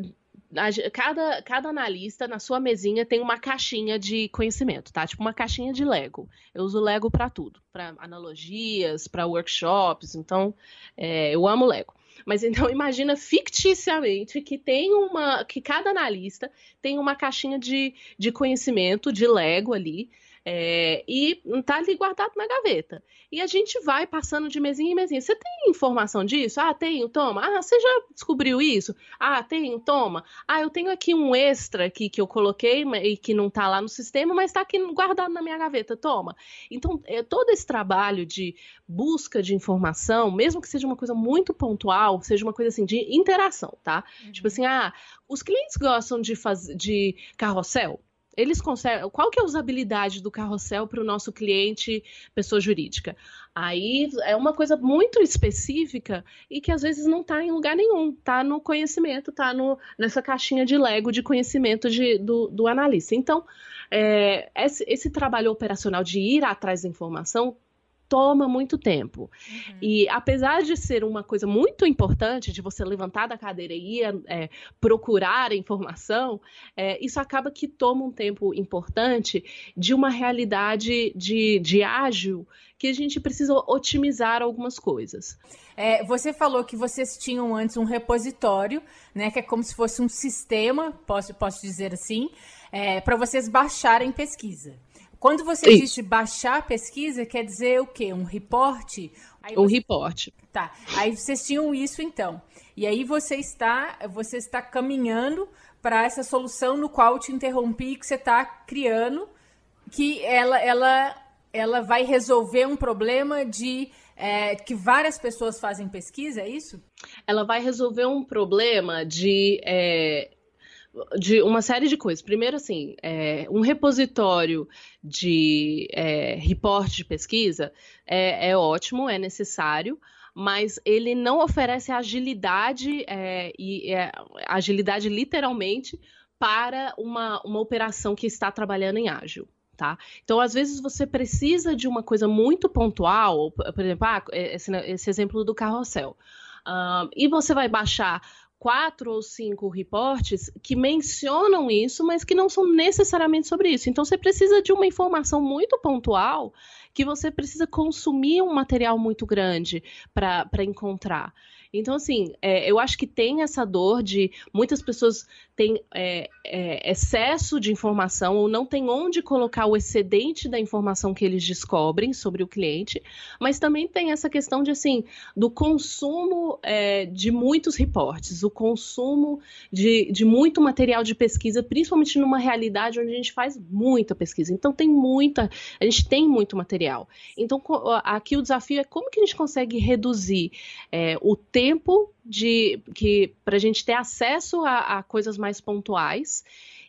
cada, cada analista na sua mesinha tem uma caixinha de conhecimento, tá? Tipo uma caixinha de Lego. Eu uso Lego para tudo, para analogias, para workshops. Então, é, eu amo Lego. Mas então imagina ficticiamente que tem uma, que cada analista tem uma caixinha de, de conhecimento de Lego ali é, e tá ali guardado na gaveta. E a gente vai passando de mesinha em mesinha. Você tem informação disso? Ah, tenho, toma. Ah, você já descobriu isso? Ah, tenho, toma. Ah, eu tenho aqui um extra aqui que eu coloquei e que não tá lá no sistema, mas tá aqui guardado na minha gaveta, toma. Então, é, todo esse trabalho de busca de informação, mesmo que seja uma coisa muito pontual, seja uma coisa assim de interação, tá? Uhum. Tipo assim, ah, os clientes gostam de fazer de carrossel? Eles conseguem. Qual que é a usabilidade do carrossel para o nosso cliente, pessoa jurídica? Aí é uma coisa muito específica e que às vezes não está em lugar nenhum, está no conhecimento, está nessa caixinha de Lego de conhecimento de, do, do analista. Então, é, esse, esse trabalho operacional de ir atrás da informação toma muito tempo. Uhum. E apesar de ser uma coisa muito importante, de você levantar da cadeira e ir é, procurar informação, é, isso acaba que toma um tempo importante de uma realidade de, de ágil que a gente precisa otimizar algumas coisas. É, você falou que vocês tinham antes um repositório, né, que é como se fosse um sistema, posso, posso dizer assim, é, para vocês baixarem pesquisa. Quando você Isso. diz baixar a pesquisa, quer dizer o quê? Um reporte? Aí um você... reporte. Tá. Aí vocês tinham isso então. E aí você está, você está caminhando para essa solução no qual eu te interrompi que você está criando, que ela, ela, ela vai resolver um problema de é, que várias pessoas fazem pesquisa, é isso? Ela vai resolver um problema de é, de uma série de coisas. Primeiro, assim, é, um repositório de é, reporte de pesquisa é, é, ótimo, é necessário, mas ele não oferece agilidade é, e é, agilidade literalmente para uma, uma operação que está trabalhando em ágil. Tá? Então, às vezes, você precisa de uma coisa muito pontual, por exemplo, ah, esse, esse exemplo do carrossel. Um, e você vai baixar quatro ou cinco reportes que mencionam isso, mas que não são necessariamente sobre isso. Então você precisa de uma informação muito pontual que você precisa consumir um material muito grande para encontrar. Então, assim, é, eu acho que tem essa dor de muitas pessoas têm é, é, excesso de informação ou não tem onde colocar o excedente da informação que eles descobrem sobre o cliente, mas também tem essa questão de, assim, do consumo é, de muitos reportes, o consumo de, de muito material de pesquisa, principalmente numa realidade onde a gente faz muita pesquisa. Então, tem muita, a gente tem muito material. Então, aqui o desafio é como que a gente consegue reduzir é, o tempo de que para a gente ter acesso a, a, coisas mais pontuais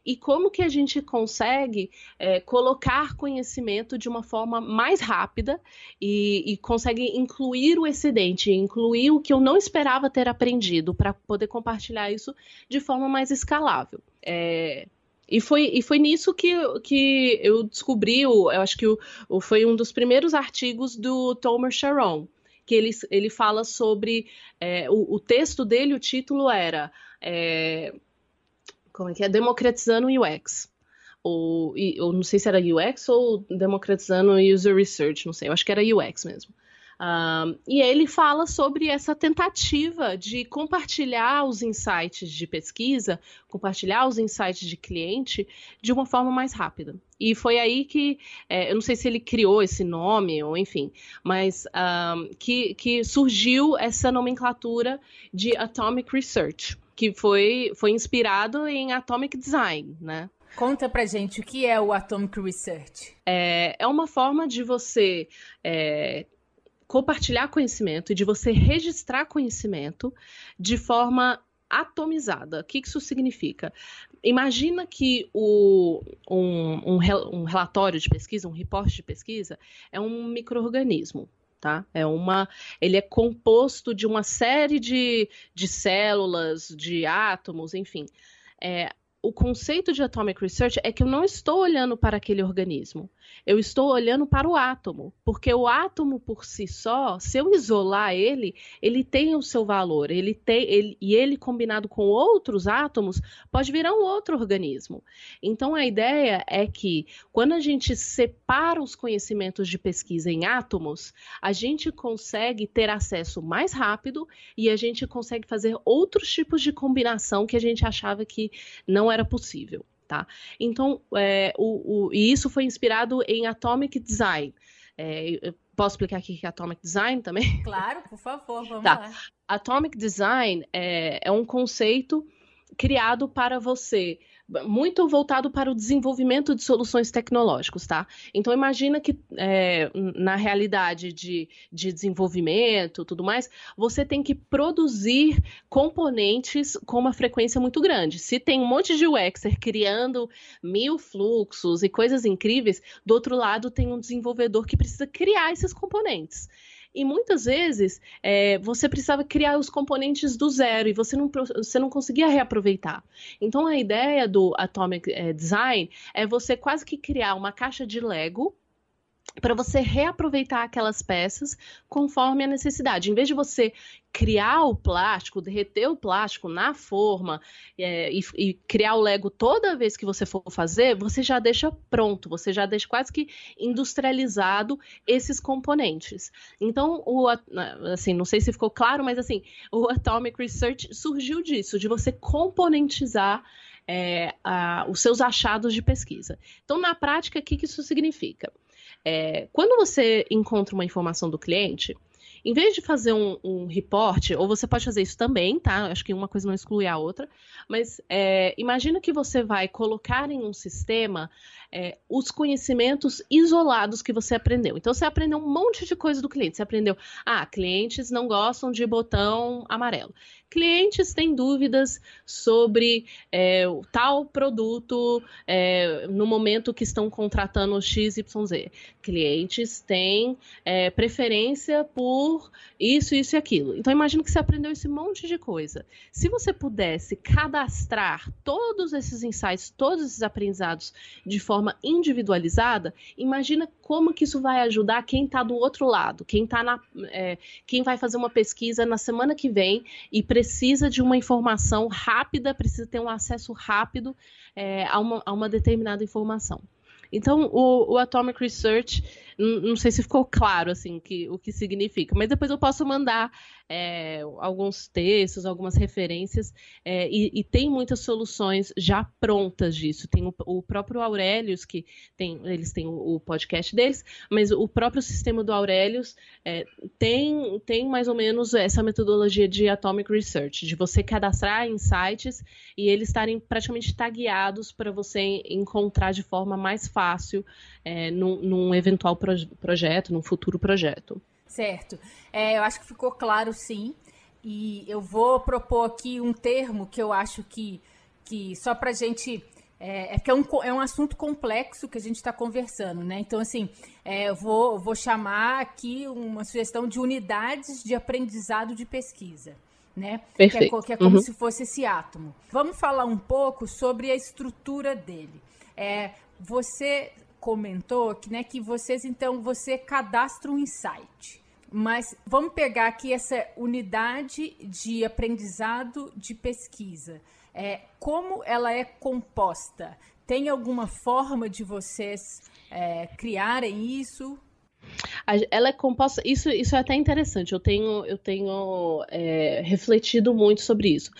e como que a gente consegue é, colocar conhecimento de uma forma mais rápida e, e, consegue incluir o excedente, incluir o que eu não esperava ter aprendido para poder compartilhar isso de forma mais escalável. É, e foi, e foi nisso que, que eu descobri, eu acho que o, foi um dos primeiros artigos do Tomer Sharon, que ele, ele fala sobre. É, o, o, texto dele, o título era. É, como é que é? Democratizando o UX. Ou, ou não sei se era UX ou democratizando User Research, não sei, eu acho que era UX mesmo. Um, e ele fala sobre essa tentativa de compartilhar os insights de pesquisa, compartilhar os insights de cliente de uma forma mais rápida. E foi aí que, é, eu não sei se ele criou esse nome, ou enfim, mas um, que, que surgiu essa nomenclatura de Atomic Research, que foi, foi inspirado em Atomic Design, né? Conta pra gente o que é o Atomic Research. É, é uma forma de você é, compartilhar conhecimento e de você registrar conhecimento de forma atomizada. O que isso significa? Imagina que o, um, um, um relatório de pesquisa, um reporte de pesquisa, é um microorganismo. Tá? É uma, ele é composto de uma série de, de células, de átomos, enfim. É, o conceito de atomic research é que eu não estou olhando para aquele organismo, eu estou olhando para o átomo, porque o átomo por si só, se eu isolar ele, ele tem o seu valor, ele tem ele, e ele combinado com outros átomos pode virar um outro organismo. Então a ideia é que quando a gente separa os conhecimentos de pesquisa em átomos, a gente consegue ter acesso mais rápido e a gente consegue fazer outros tipos de combinação que a gente achava que não era possível. Tá? Então, é, o, o, e isso foi inspirado em Atomic Design. É, posso explicar aqui que é Atomic Design também? Claro, por favor, vamos tá. lá. Atomic Design é, é um conceito criado para você muito voltado para o desenvolvimento de soluções tecnológicas, tá? Então imagina que é, na realidade de, de desenvolvimento, tudo mais, você tem que produzir componentes com uma frequência muito grande. Se tem um monte de UXer criando mil fluxos e coisas incríveis, do outro lado tem um desenvolvedor que precisa criar esses componentes. E muitas vezes é, você precisava criar os componentes do zero e você não, você não conseguia reaproveitar. Então a ideia do Atomic é, Design é você quase que criar uma caixa de Lego para você reaproveitar aquelas peças conforme a necessidade. Em vez de você criar o plástico, derreter o plástico na forma é, e, e, criar o Lego toda vez que você for fazer, você já deixa pronto, você já deixa quase que industrializado esses componentes. Então, o, assim, não sei se ficou claro, mas assim, o Atomic Research surgiu disso, de você componentizar é, a, os seus achados de pesquisa. Então, na prática, o que, que isso significa? É, quando você encontra uma informação do cliente, em vez de fazer um, um report, ou você pode fazer isso também, tá? Acho que uma coisa não exclui a outra, mas é, imagina que você vai colocar em um sistema é, os conhecimentos isolados que você aprendeu. Então, você aprendeu um monte de coisa do cliente. Você aprendeu, ah, clientes não gostam de botão amarelo. Clientes têm dúvidas sobre é, tal produto é, no momento que estão contratando XYZ. Clientes têm é, preferência por isso, isso e aquilo. Então, imagino que você aprendeu esse monte de coisa. Se você pudesse cadastrar todos esses insights, todos esses aprendizados de forma individualizada, imagina como que isso vai ajudar quem está do outro lado, quem tá na, é, quem vai fazer uma pesquisa na semana que vem e precisa de uma informação rápida, precisa ter um acesso rápido é, a, uma, a uma determinada informação. Então, o, o Atomic Research, não sei se ficou claro assim que, o que significa, mas depois eu posso mandar é, alguns textos, algumas referências, é, e, e, tem muitas soluções já prontas disso. Tem o, o próprio Aurelius, que tem, eles têm o, o, podcast deles, mas o próprio sistema do Aurelius é, tem, tem mais ou menos essa metodologia de Atomic Research, de você cadastrar insights e eles estarem praticamente tagueados para você encontrar de forma mais fácil é, num, num eventual proje projeto, num futuro projeto. Certo. É, eu acho que ficou claro, sim. E eu vou propor aqui um termo que eu acho que, que só para a gente. É, é, que é um, é um assunto complexo que a gente está conversando, né? Então, assim, é, eu vou, vou chamar aqui uma sugestão de unidades de aprendizado de pesquisa. Né? Perfeito. Que é, que é como uhum. se fosse esse átomo. Vamos falar um pouco sobre a estrutura dele. É, você comentou que, né, que vocês, então, você cadastra um insight. Mas vamos pegar aqui essa unidade de aprendizado de pesquisa. É, como ela é composta? Tem alguma forma de vocês é, criarem isso? Ela é composta. Isso, isso é até interessante. Eu tenho, eu tenho é, refletido muito sobre isso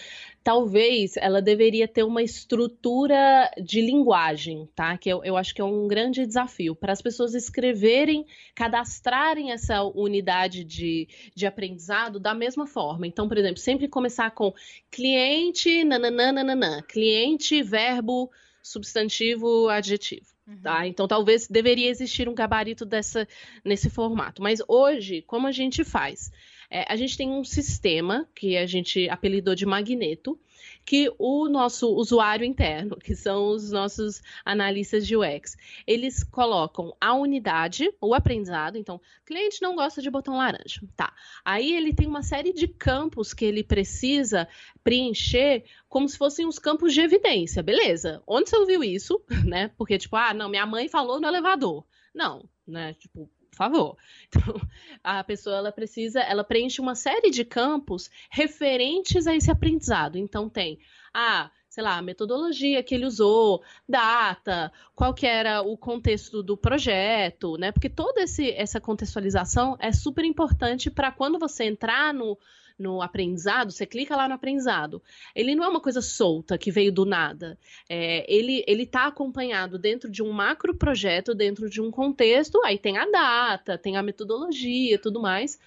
talvez ela deveria ter uma estrutura de linguagem, tá? Que eu, eu acho que é um grande desafio para as pessoas escreverem, cadastrarem essa unidade de, de aprendizado da mesma forma. Então, por exemplo, sempre começar com cliente, nananana, cliente, verbo, substantivo, adjetivo. Tá? Uhum. Então talvez deveria existir um gabarito dessa nesse formato. Mas hoje, como a gente faz? É, a gente tem um sistema que a gente apelidou de magneto, que o nosso usuário interno, que são os nossos analistas de UX, eles colocam a unidade, o aprendizado. Então, cliente não gosta de botão laranja, tá? Aí ele tem uma série de campos que ele precisa preencher como se fossem os campos de evidência, beleza? Onde você ouviu isso, né? Porque tipo, ah, não, minha mãe falou no elevador. Não, né? Tipo, favor. Então, a pessoa ela precisa, ela preenche uma série de campos referentes a esse aprendizado. Então tem, ah, sei lá, a metodologia que ele usou, data, qual que era o contexto do projeto, né? Porque toda esse, essa contextualização é super importante para quando você entrar no, no aprendizado, você clica lá no aprendizado. Ele não é uma coisa solta que veio do nada. É, ele ele está acompanhado dentro de um macro projeto, dentro de um contexto. Aí tem a data, tem a metodologia, tudo mais.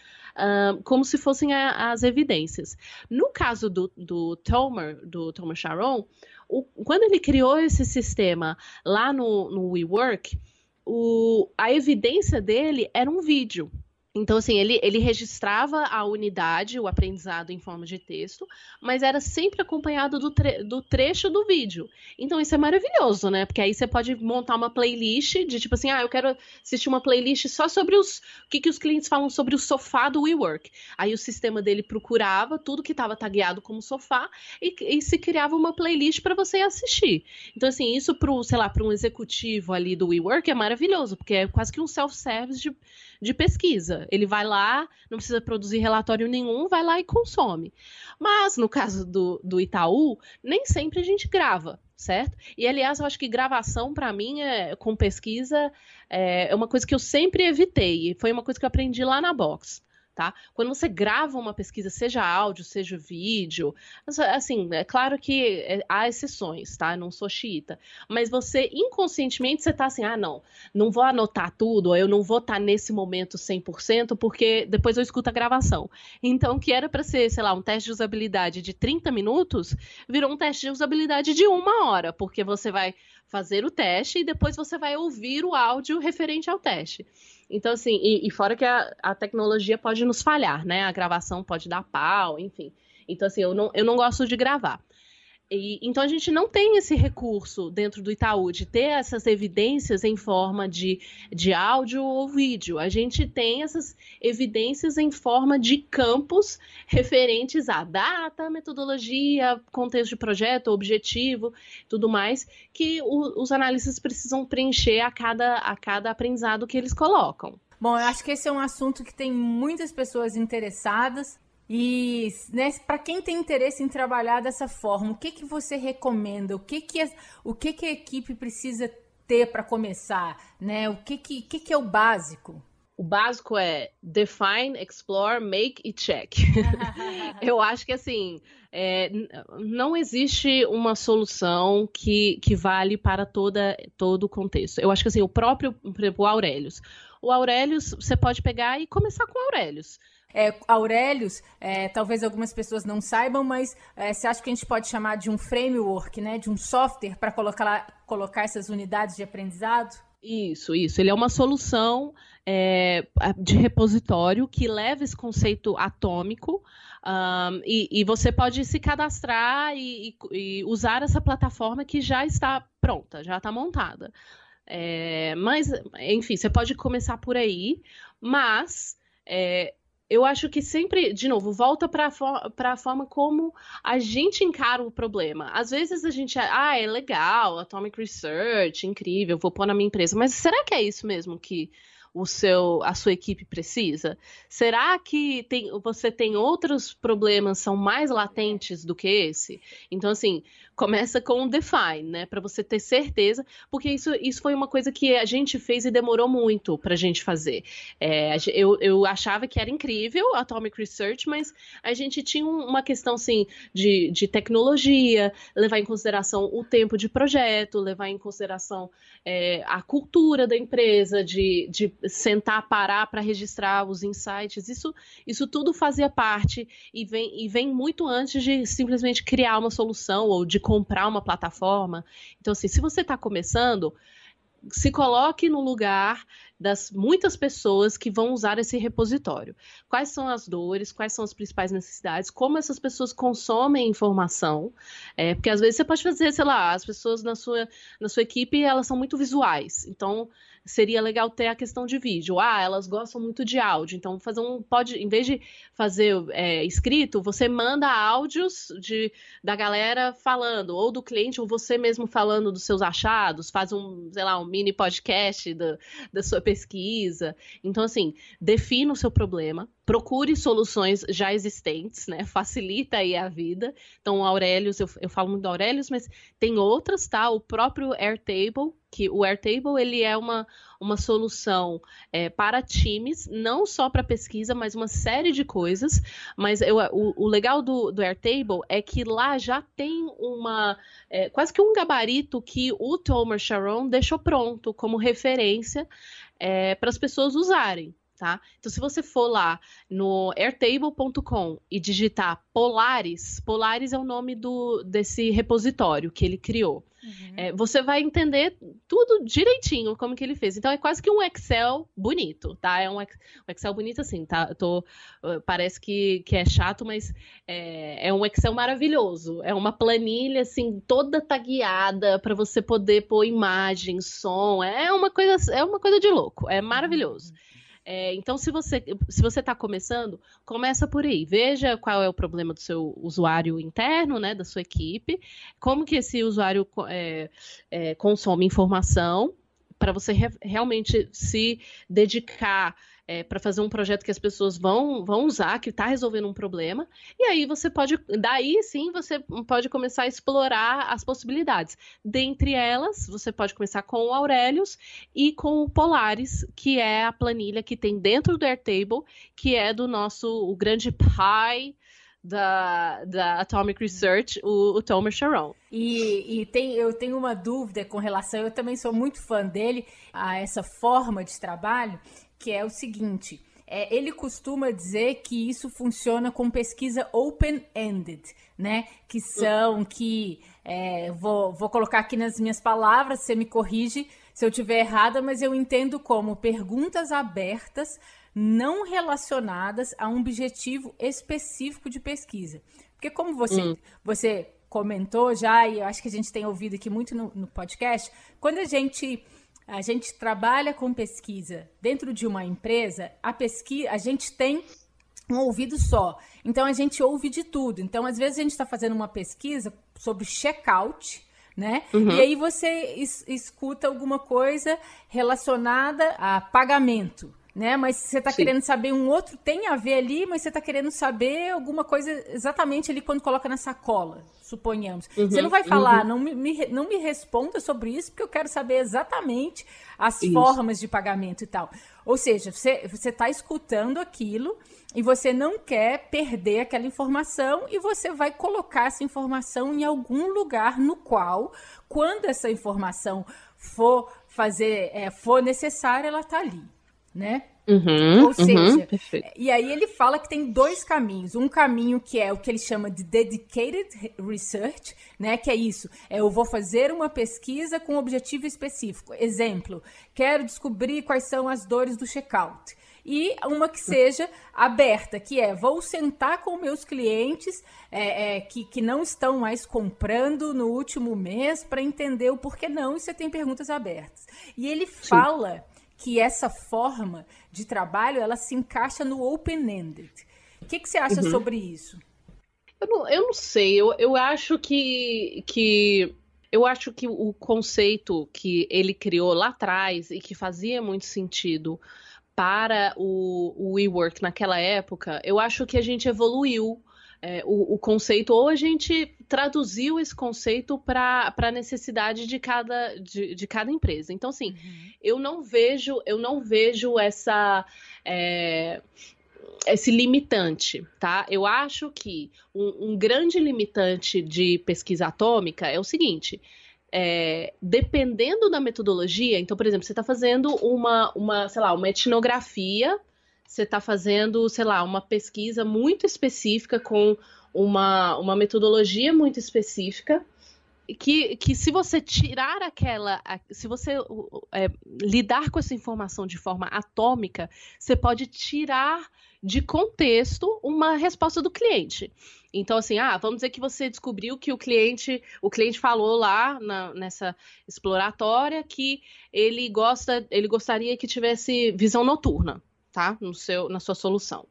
Como se fossem a, as evidências. No caso do, do Tomer, do Tomer Sharon, o, quando ele criou esse sistema lá no, no WeWork, o, a evidência dele era um vídeo. Então, assim, ele, ele registrava a unidade, o aprendizado em forma de texto, mas era sempre acompanhado do, tre do trecho do vídeo. Então, isso é maravilhoso, né? Porque aí você pode montar uma playlist de tipo assim, ah, eu quero assistir uma playlist só sobre os. O que, que os clientes falam sobre o sofá do WeWork. Aí o sistema dele procurava tudo que estava tagueado como sofá e, e se criava uma playlist para você assistir. Então, assim, isso para sei lá, para um executivo ali do WeWork é maravilhoso, porque é quase que um self-service de de pesquisa. Ele vai lá, não precisa produzir relatório nenhum, vai lá e consome. Mas no caso do, do Itaú, nem sempre a gente grava, certo? E aliás, eu acho que gravação para mim é, com pesquisa é, é uma coisa que eu sempre evitei. Foi uma coisa que eu aprendi lá na Box tá? Quando você grava uma pesquisa, seja áudio, seja vídeo, assim, é claro que é, há exceções, tá? Eu não sou xiita, mas você inconscientemente você tá assim, ah, não, não vou anotar tudo, eu não vou estar tá nesse momento 100%, porque depois eu escuto a gravação. Então, que era para ser, sei lá, um teste de usabilidade de 30 minutos, virou um teste de usabilidade de uma hora, porque você vai fazer o teste e depois você vai ouvir o áudio referente ao teste. Então, assim, e, e fora que a, a, tecnologia pode nos falhar, né? A gravação pode dar pau, enfim. Então, assim, eu não, eu não gosto de gravar. E, então a gente não tem esse recurso dentro do Itaú de ter essas evidências em forma de, de áudio ou vídeo. A gente tem essas evidências em forma de campos referentes à data, metodologia, contexto de projeto, objetivo, tudo mais, que o, os analistas precisam preencher a cada, a cada aprendizado que eles colocam. Bom, eu acho que esse é um assunto que tem muitas pessoas interessadas. E né, para quem tem interesse em trabalhar dessa forma, o que, que você recomenda? O que, que, o que, que a equipe precisa ter para começar? Né? O que, que, que, que é o básico? O básico é define, explore, make e check. Eu acho que assim é, não existe uma solução que, que vale para toda, todo o contexto. Eu acho que assim, o próprio, por exemplo, o Aurelius. O Aurelius, você pode pegar e começar com o Aurelius. É, Aurelius, é, talvez algumas pessoas não saibam, mas é, você acha que a gente pode chamar de um framework, né, de um software para colocar, colocar essas unidades de aprendizado? Isso, isso. Ele é uma solução é, de repositório que leva esse conceito atômico um, e, e, você pode se cadastrar e, e, e, usar essa plataforma que já está pronta, já está montada. É, mas, enfim, você pode começar por aí, mas é, eu acho que sempre, de novo, volta para a forma como a gente encara o problema. Às vezes a gente, ah, é legal, Atomic Research, incrível, vou pôr na minha empresa, mas será que é isso mesmo que o seu, a sua equipe precisa? Será que tem, você tem outros problemas são mais latentes do que esse? Então, assim, começa com o define, né? Para você ter certeza, porque isso, isso foi uma coisa que a gente fez e demorou muito para a gente fazer. É, eu, eu achava que era incrível Atomic Research, mas a gente tinha uma questão assim de, de tecnologia, levar em consideração o tempo de projeto, levar em consideração é, a cultura da empresa, de, de sentar, parar para registrar os insights. Isso, isso tudo fazia parte e vem, e vem muito antes de simplesmente criar uma solução ou de comprar uma plataforma. Então, assim, se você está começando, se coloque no lugar das muitas pessoas que vão usar esse repositório. Quais são as dores, quais são as principais necessidades, como essas pessoas consomem informação, é, porque às vezes você pode fazer, sei lá, as pessoas na sua, na sua equipe, elas são muito visuais, então seria legal ter a questão de vídeo. Ah, elas gostam muito de áudio, então fazer um pode, em vez de fazer é, escrito, você manda áudios de, da galera falando, ou do cliente, ou você mesmo falando dos seus achados, faz um, sei lá, um mini podcast do, da sua pesquisa. Então, assim, defina o seu problema, procure soluções já existentes, né? Facilita aí a vida. Então, Aurelius, eu, eu falo muito do Aurelius, mas tem outras, tá? O próprio Airtable, que o Airtable ele é uma, uma solução é, para times, não só para pesquisa, mas uma série de coisas. Mas eu, o, o, legal do, do Airtable é que lá já tem uma é, quase que um gabarito que o Thomas Sharon deixou pronto como referência é, para as pessoas usarem tá? Então, se você for lá no airtable.com e digitar Polaris, Polaris é o nome do, desse repositório que ele criou. Uhum. É, você vai entender tudo direitinho como que ele fez. Então é quase que um Excel bonito, tá? É um, Excel bonito assim, tá? Tô, uh, parece que, que é chato, mas é, é um Excel maravilhoso. É uma planilha assim toda tagueada para você poder pôr imagem, som. É uma coisa, é uma coisa de louco. É maravilhoso. Uhum. É, então, se você se você está começando, começa por aí. Veja qual é o problema do seu usuário interno, né, da sua equipe, como que esse usuário é, é, consome informação para você re realmente se dedicar é, para fazer um projeto que as pessoas vão, vão usar, que está resolvendo um problema, e aí você pode, daí sim, você pode começar a explorar as possibilidades. Dentre elas, você pode começar com o Aurelius e com o Polaris, que é a planilha que tem dentro do Airtable, que é do nosso, o grande pai da, da Atomic Research, o, o Thomas Sharon. E, e tem, eu tenho uma dúvida com relação, eu também sou muito fã dele, a essa forma de trabalho, que é o seguinte. É, ele costuma dizer que isso funciona com pesquisa open-ended, né? Que são que é, vou, vou colocar aqui nas minhas palavras, você me corrige se eu estiver errada, mas eu entendo como perguntas abertas não relacionadas a um objetivo específico de pesquisa. Porque como você, hum. você comentou já, e eu acho que a gente tem ouvido aqui muito no, no podcast, quando a gente a gente trabalha com pesquisa dentro de uma empresa, a pesquisa, a gente tem um ouvido só. Então a gente ouve de tudo. Então, às vezes, a gente está fazendo uma pesquisa sobre checkout, né? Uhum. E aí você es escuta alguma coisa relacionada a pagamento né? Mas você está querendo saber um outro tem a ver ali, mas você está querendo saber alguma coisa exatamente ali quando coloca na sacola, suponhamos. Uhum, você não vai falar, uhum. não, me, não me responda sobre isso, porque eu quero saber exatamente as isso. formas de pagamento e tal. Ou seja, você está escutando aquilo e você não quer perder aquela informação e você vai colocar essa informação em algum lugar no qual, quando essa informação for fazer, é, for necessária, ela está ali né? Uhum, Ou seja, uhum, e aí ele fala que tem dois caminhos. Um caminho que é o que ele chama de dedicated research, né? Que é isso. É eu vou fazer uma pesquisa com um objetivo específico. Exemplo, quero descobrir quais são as dores do checkout. E uma que seja aberta, que é vou sentar com meus clientes é, é, que, que não estão mais comprando no último mês para entender o porquê não, e você tem perguntas abertas. E ele Sim. fala que essa forma de trabalho ela se encaixa no open-ended. O que, que você acha uhum. sobre isso? Eu não, eu não sei, eu, eu acho que, que eu acho que o conceito que ele criou lá atrás e que fazia muito sentido para o, o WeWork naquela época, eu acho que a gente evoluiu é, o, o, conceito, ou a gente traduziu esse conceito para a necessidade de cada, de, de, cada empresa. Então, assim, uhum. eu não vejo, eu não vejo essa. É, esse limitante, tá? Eu acho que um, um, grande limitante de pesquisa atômica é o seguinte: é, dependendo da metodologia, então, por exemplo, você está fazendo uma, uma, sei lá, uma etnografia você está fazendo, sei lá, uma pesquisa muito específica com uma, uma metodologia muito específica que, que se você tirar aquela. Se você é, lidar com essa informação de forma atômica, você pode tirar de contexto uma resposta do cliente. Então, assim, ah, vamos dizer que você descobriu que o cliente, o cliente falou lá na, nessa exploratória que ele gosta, ele gostaria que tivesse visão noturna, tá? No seu, na sua solução.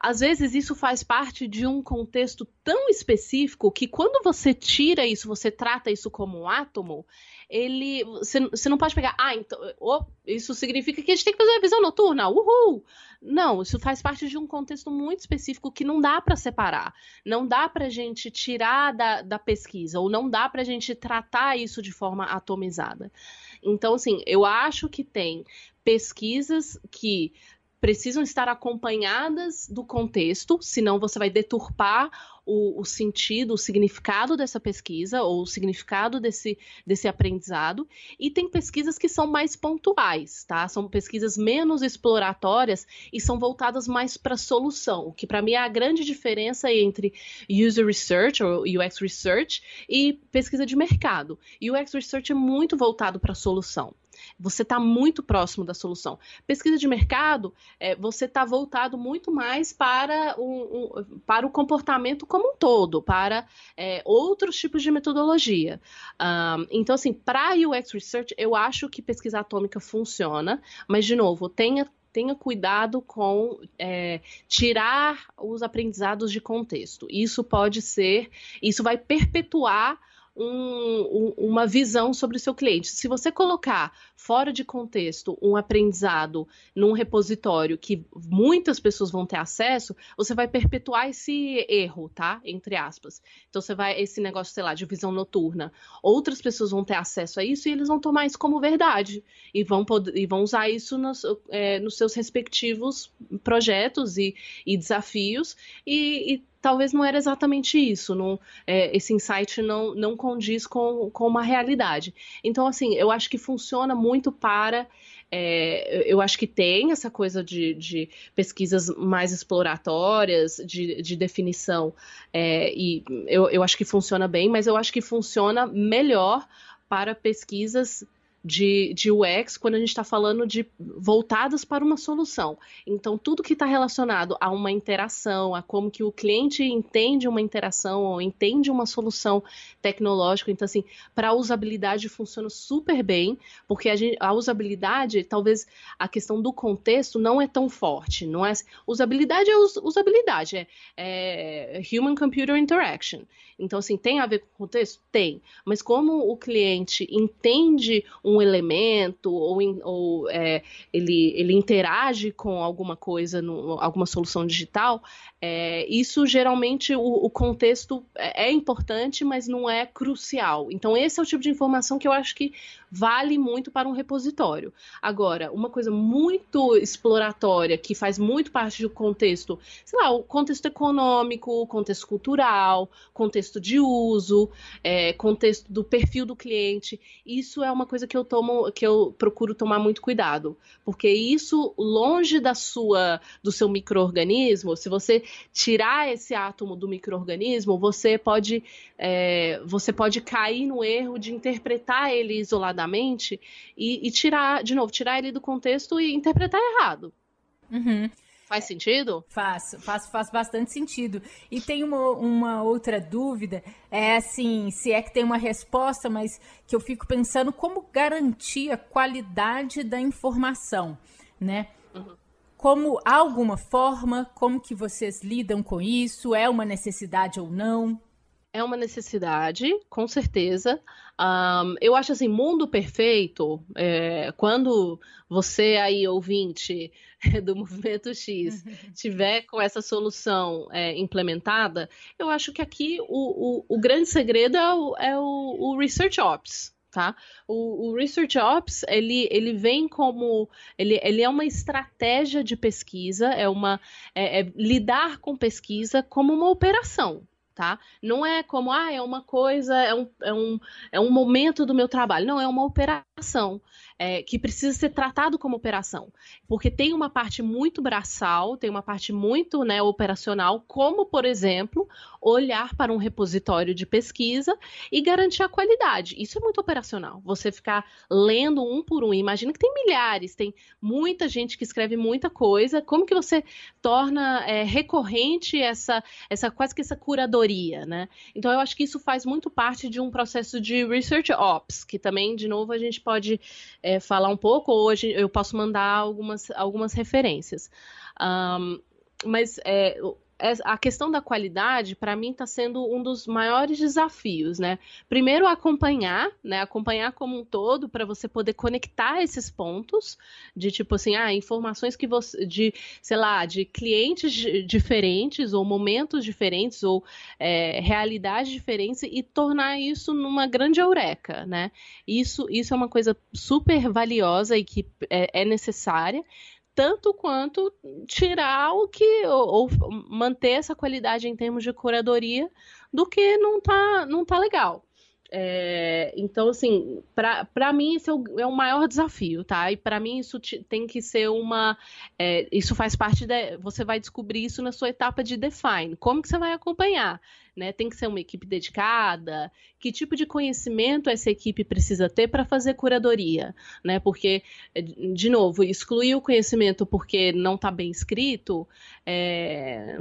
Às vezes isso faz parte de um contexto tão específico que quando você tira isso, você trata isso como um átomo, ele. Você não pode pegar, ah, então. Oh, isso significa que a gente tem que fazer a visão noturna, uhul! Não, isso faz parte de um contexto muito específico que não dá para separar. Não dá para a gente tirar da, da pesquisa, ou não dá para a gente tratar isso de forma atomizada. Então, assim, eu acho que tem pesquisas que precisam estar acompanhadas do contexto, senão você vai deturpar o, o, sentido, o significado dessa pesquisa ou o significado desse, desse aprendizado. E tem pesquisas que são mais pontuais, tá? São pesquisas menos exploratórias e são voltadas mais para solução, o que para mim é a grande diferença entre user research ou UX research e pesquisa de mercado. UX research é muito voltado para solução. Você está muito próximo da solução. Pesquisa de mercado, é, você está voltado muito mais para, um, para o comportamento como um todo, para é, outros tipos de metodologia. Um, então, assim, para UX Research, eu acho que pesquisa atômica funciona, mas, de novo, tenha tenha cuidado com é, tirar os aprendizados de contexto. Isso pode ser, isso vai perpetuar um, um, uma visão sobre o seu cliente. Se você colocar fora de contexto um aprendizado num repositório que muitas pessoas vão ter acesso, você vai perpetuar esse erro, tá? Entre aspas. Então você vai, esse negócio, sei lá, de visão noturna. Outras pessoas vão ter acesso a isso e eles vão tomar isso como verdade. E vão, poder, e vão usar isso nos, é, nos seus respectivos projetos e, e desafios. E, e talvez não era exatamente isso, não, é, esse insight não, não condiz com, com uma realidade. Então, assim, eu acho que funciona muito para. É, eu acho que tem essa coisa de, de pesquisas mais exploratórias, de, de definição, é, e eu, eu acho que funciona bem, mas eu acho que funciona melhor para pesquisas de, de UX quando a gente está falando de voltadas para uma solução. Então, tudo que está relacionado a uma interação, a como que o cliente entende uma interação ou entende uma solução tecnológica. Então, assim, para a usabilidade funciona super bem, porque a, gente, a, usabilidade, talvez a questão do contexto não é tão forte. Não é usabilidade é us, usabilidade, é, é human computer interaction. Então, assim, tem a ver com o contexto? Tem. Mas como o cliente entende um elemento ou, ou é, ele, ele interage com alguma coisa, no, alguma solução digital, é, isso geralmente o, o, contexto é, é importante, mas não é crucial. Então, esse é o tipo de informação que eu acho que vale muito para um repositório. Agora, uma coisa muito exploratória, que faz muito parte do contexto, sei lá, o contexto econômico, contexto cultural, contexto de uso, é, contexto do perfil do cliente, isso é uma coisa que eu tomo, que eu procuro tomar muito cuidado, porque isso longe da sua, do seu microorganismo, se você tirar esse átomo do microorganismo, você pode, é, você pode cair no erro de interpretar ele isoladamente e, e, tirar, de novo, tirar ele do contexto e interpretar errado. Uhum. Faz sentido? Faz, faz, faz bastante sentido. E tem uma, uma outra dúvida, é assim, se é que tem uma resposta, mas que eu fico pensando como garantir a qualidade da informação, né? Como alguma forma, como que vocês lidam com isso? É uma necessidade ou não? É uma necessidade, com certeza. Um, eu acho assim, mundo perfeito, é, quando você aí, ouvinte do Movimento X, tiver com essa solução é, implementada, eu acho que aqui o, o, o grande segredo é o, é o, Research Ops, tá? O, o, Research Ops, ele, ele vem como, ele, ele é uma estratégia de pesquisa, é uma, é, é lidar com pesquisa como uma operação, tá? Não é como, ah, é uma coisa, é um, é um, é um momento do meu trabalho. Não, é uma operação é, que precisa ser tratado como operação. Porque tem uma parte muito braçal, tem uma parte muito né, operacional, como, por exemplo, olhar para um repositório de pesquisa e garantir a qualidade. Isso é muito operacional. Você ficar lendo um por um. Imagina que tem milhares, tem muita gente que escreve muita coisa. Como que você torna é, recorrente essa, essa quase que essa curadoria, né? Então eu acho que isso faz muito parte de um processo de research ops, que também, de novo, a gente pode é, falar um pouco, ou hoje eu posso mandar algumas, algumas referências. Um, mas é, a questão da qualidade, para mim, está sendo um dos maiores desafios, né? Primeiro, acompanhar, né? Acompanhar como um todo, para você poder conectar esses pontos de tipo assim, ah, informações que você, de, sei lá, de clientes diferentes, ou momentos diferentes, ou é, realidades diferentes, e tornar isso numa grande eureka, né? Isso, isso é uma coisa super valiosa e que é, é necessária tanto quanto tirar o que ou, ou, manter essa qualidade em termos de curadoria do que não tá não tá legal. É, então, assim, para mim isso é o, é o, maior desafio, tá? E para mim isso tem que ser uma. É, isso faz parte da. Você vai descobrir isso na sua etapa de define. Como que você vai acompanhar? Né? Tem que ser uma equipe dedicada? Que tipo de conhecimento essa equipe precisa ter para fazer curadoria? Né? Porque, de novo, excluir o conhecimento porque não está bem escrito, é...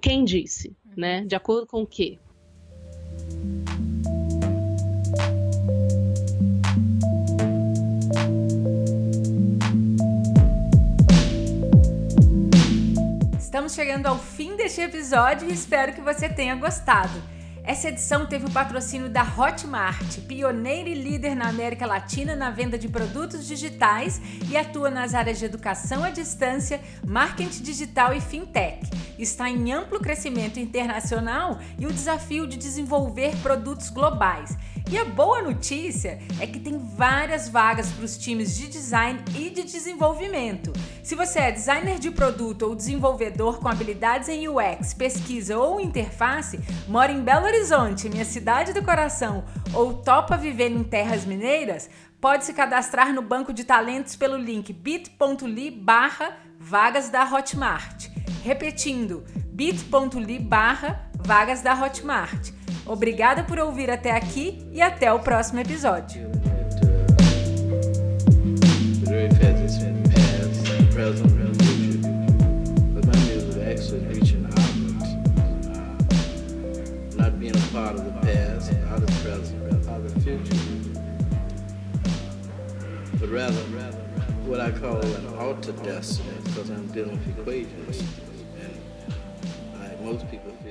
quem disse? Né? De acordo com o quê? Estamos chegando ao fim deste episódio e espero que você tenha gostado. Essa edição teve o patrocínio da Hotmart, pioneira e líder na América Latina na venda de produtos digitais e atua nas áreas de educação à distância, marketing digital e fintech. Está em amplo crescimento internacional e o desafio de desenvolver produtos globais. E a boa notícia é que tem várias vagas para os times de design e de desenvolvimento. Se você é designer de produto ou desenvolvedor com habilidades em UX, pesquisa ou interface, mora em Belo Horizonte, minha cidade do coração, ou topa viver em terras mineiras, pode se cadastrar no banco de talentos pelo link bit.ly barra vagas da Hotmart. Repetindo, bit.ly barra vagas da Hotmart. Obrigada por ouvir até aqui e até o próximo episódio. but rather what I call an destiny because I'm dealing with equations. And I, most people. feel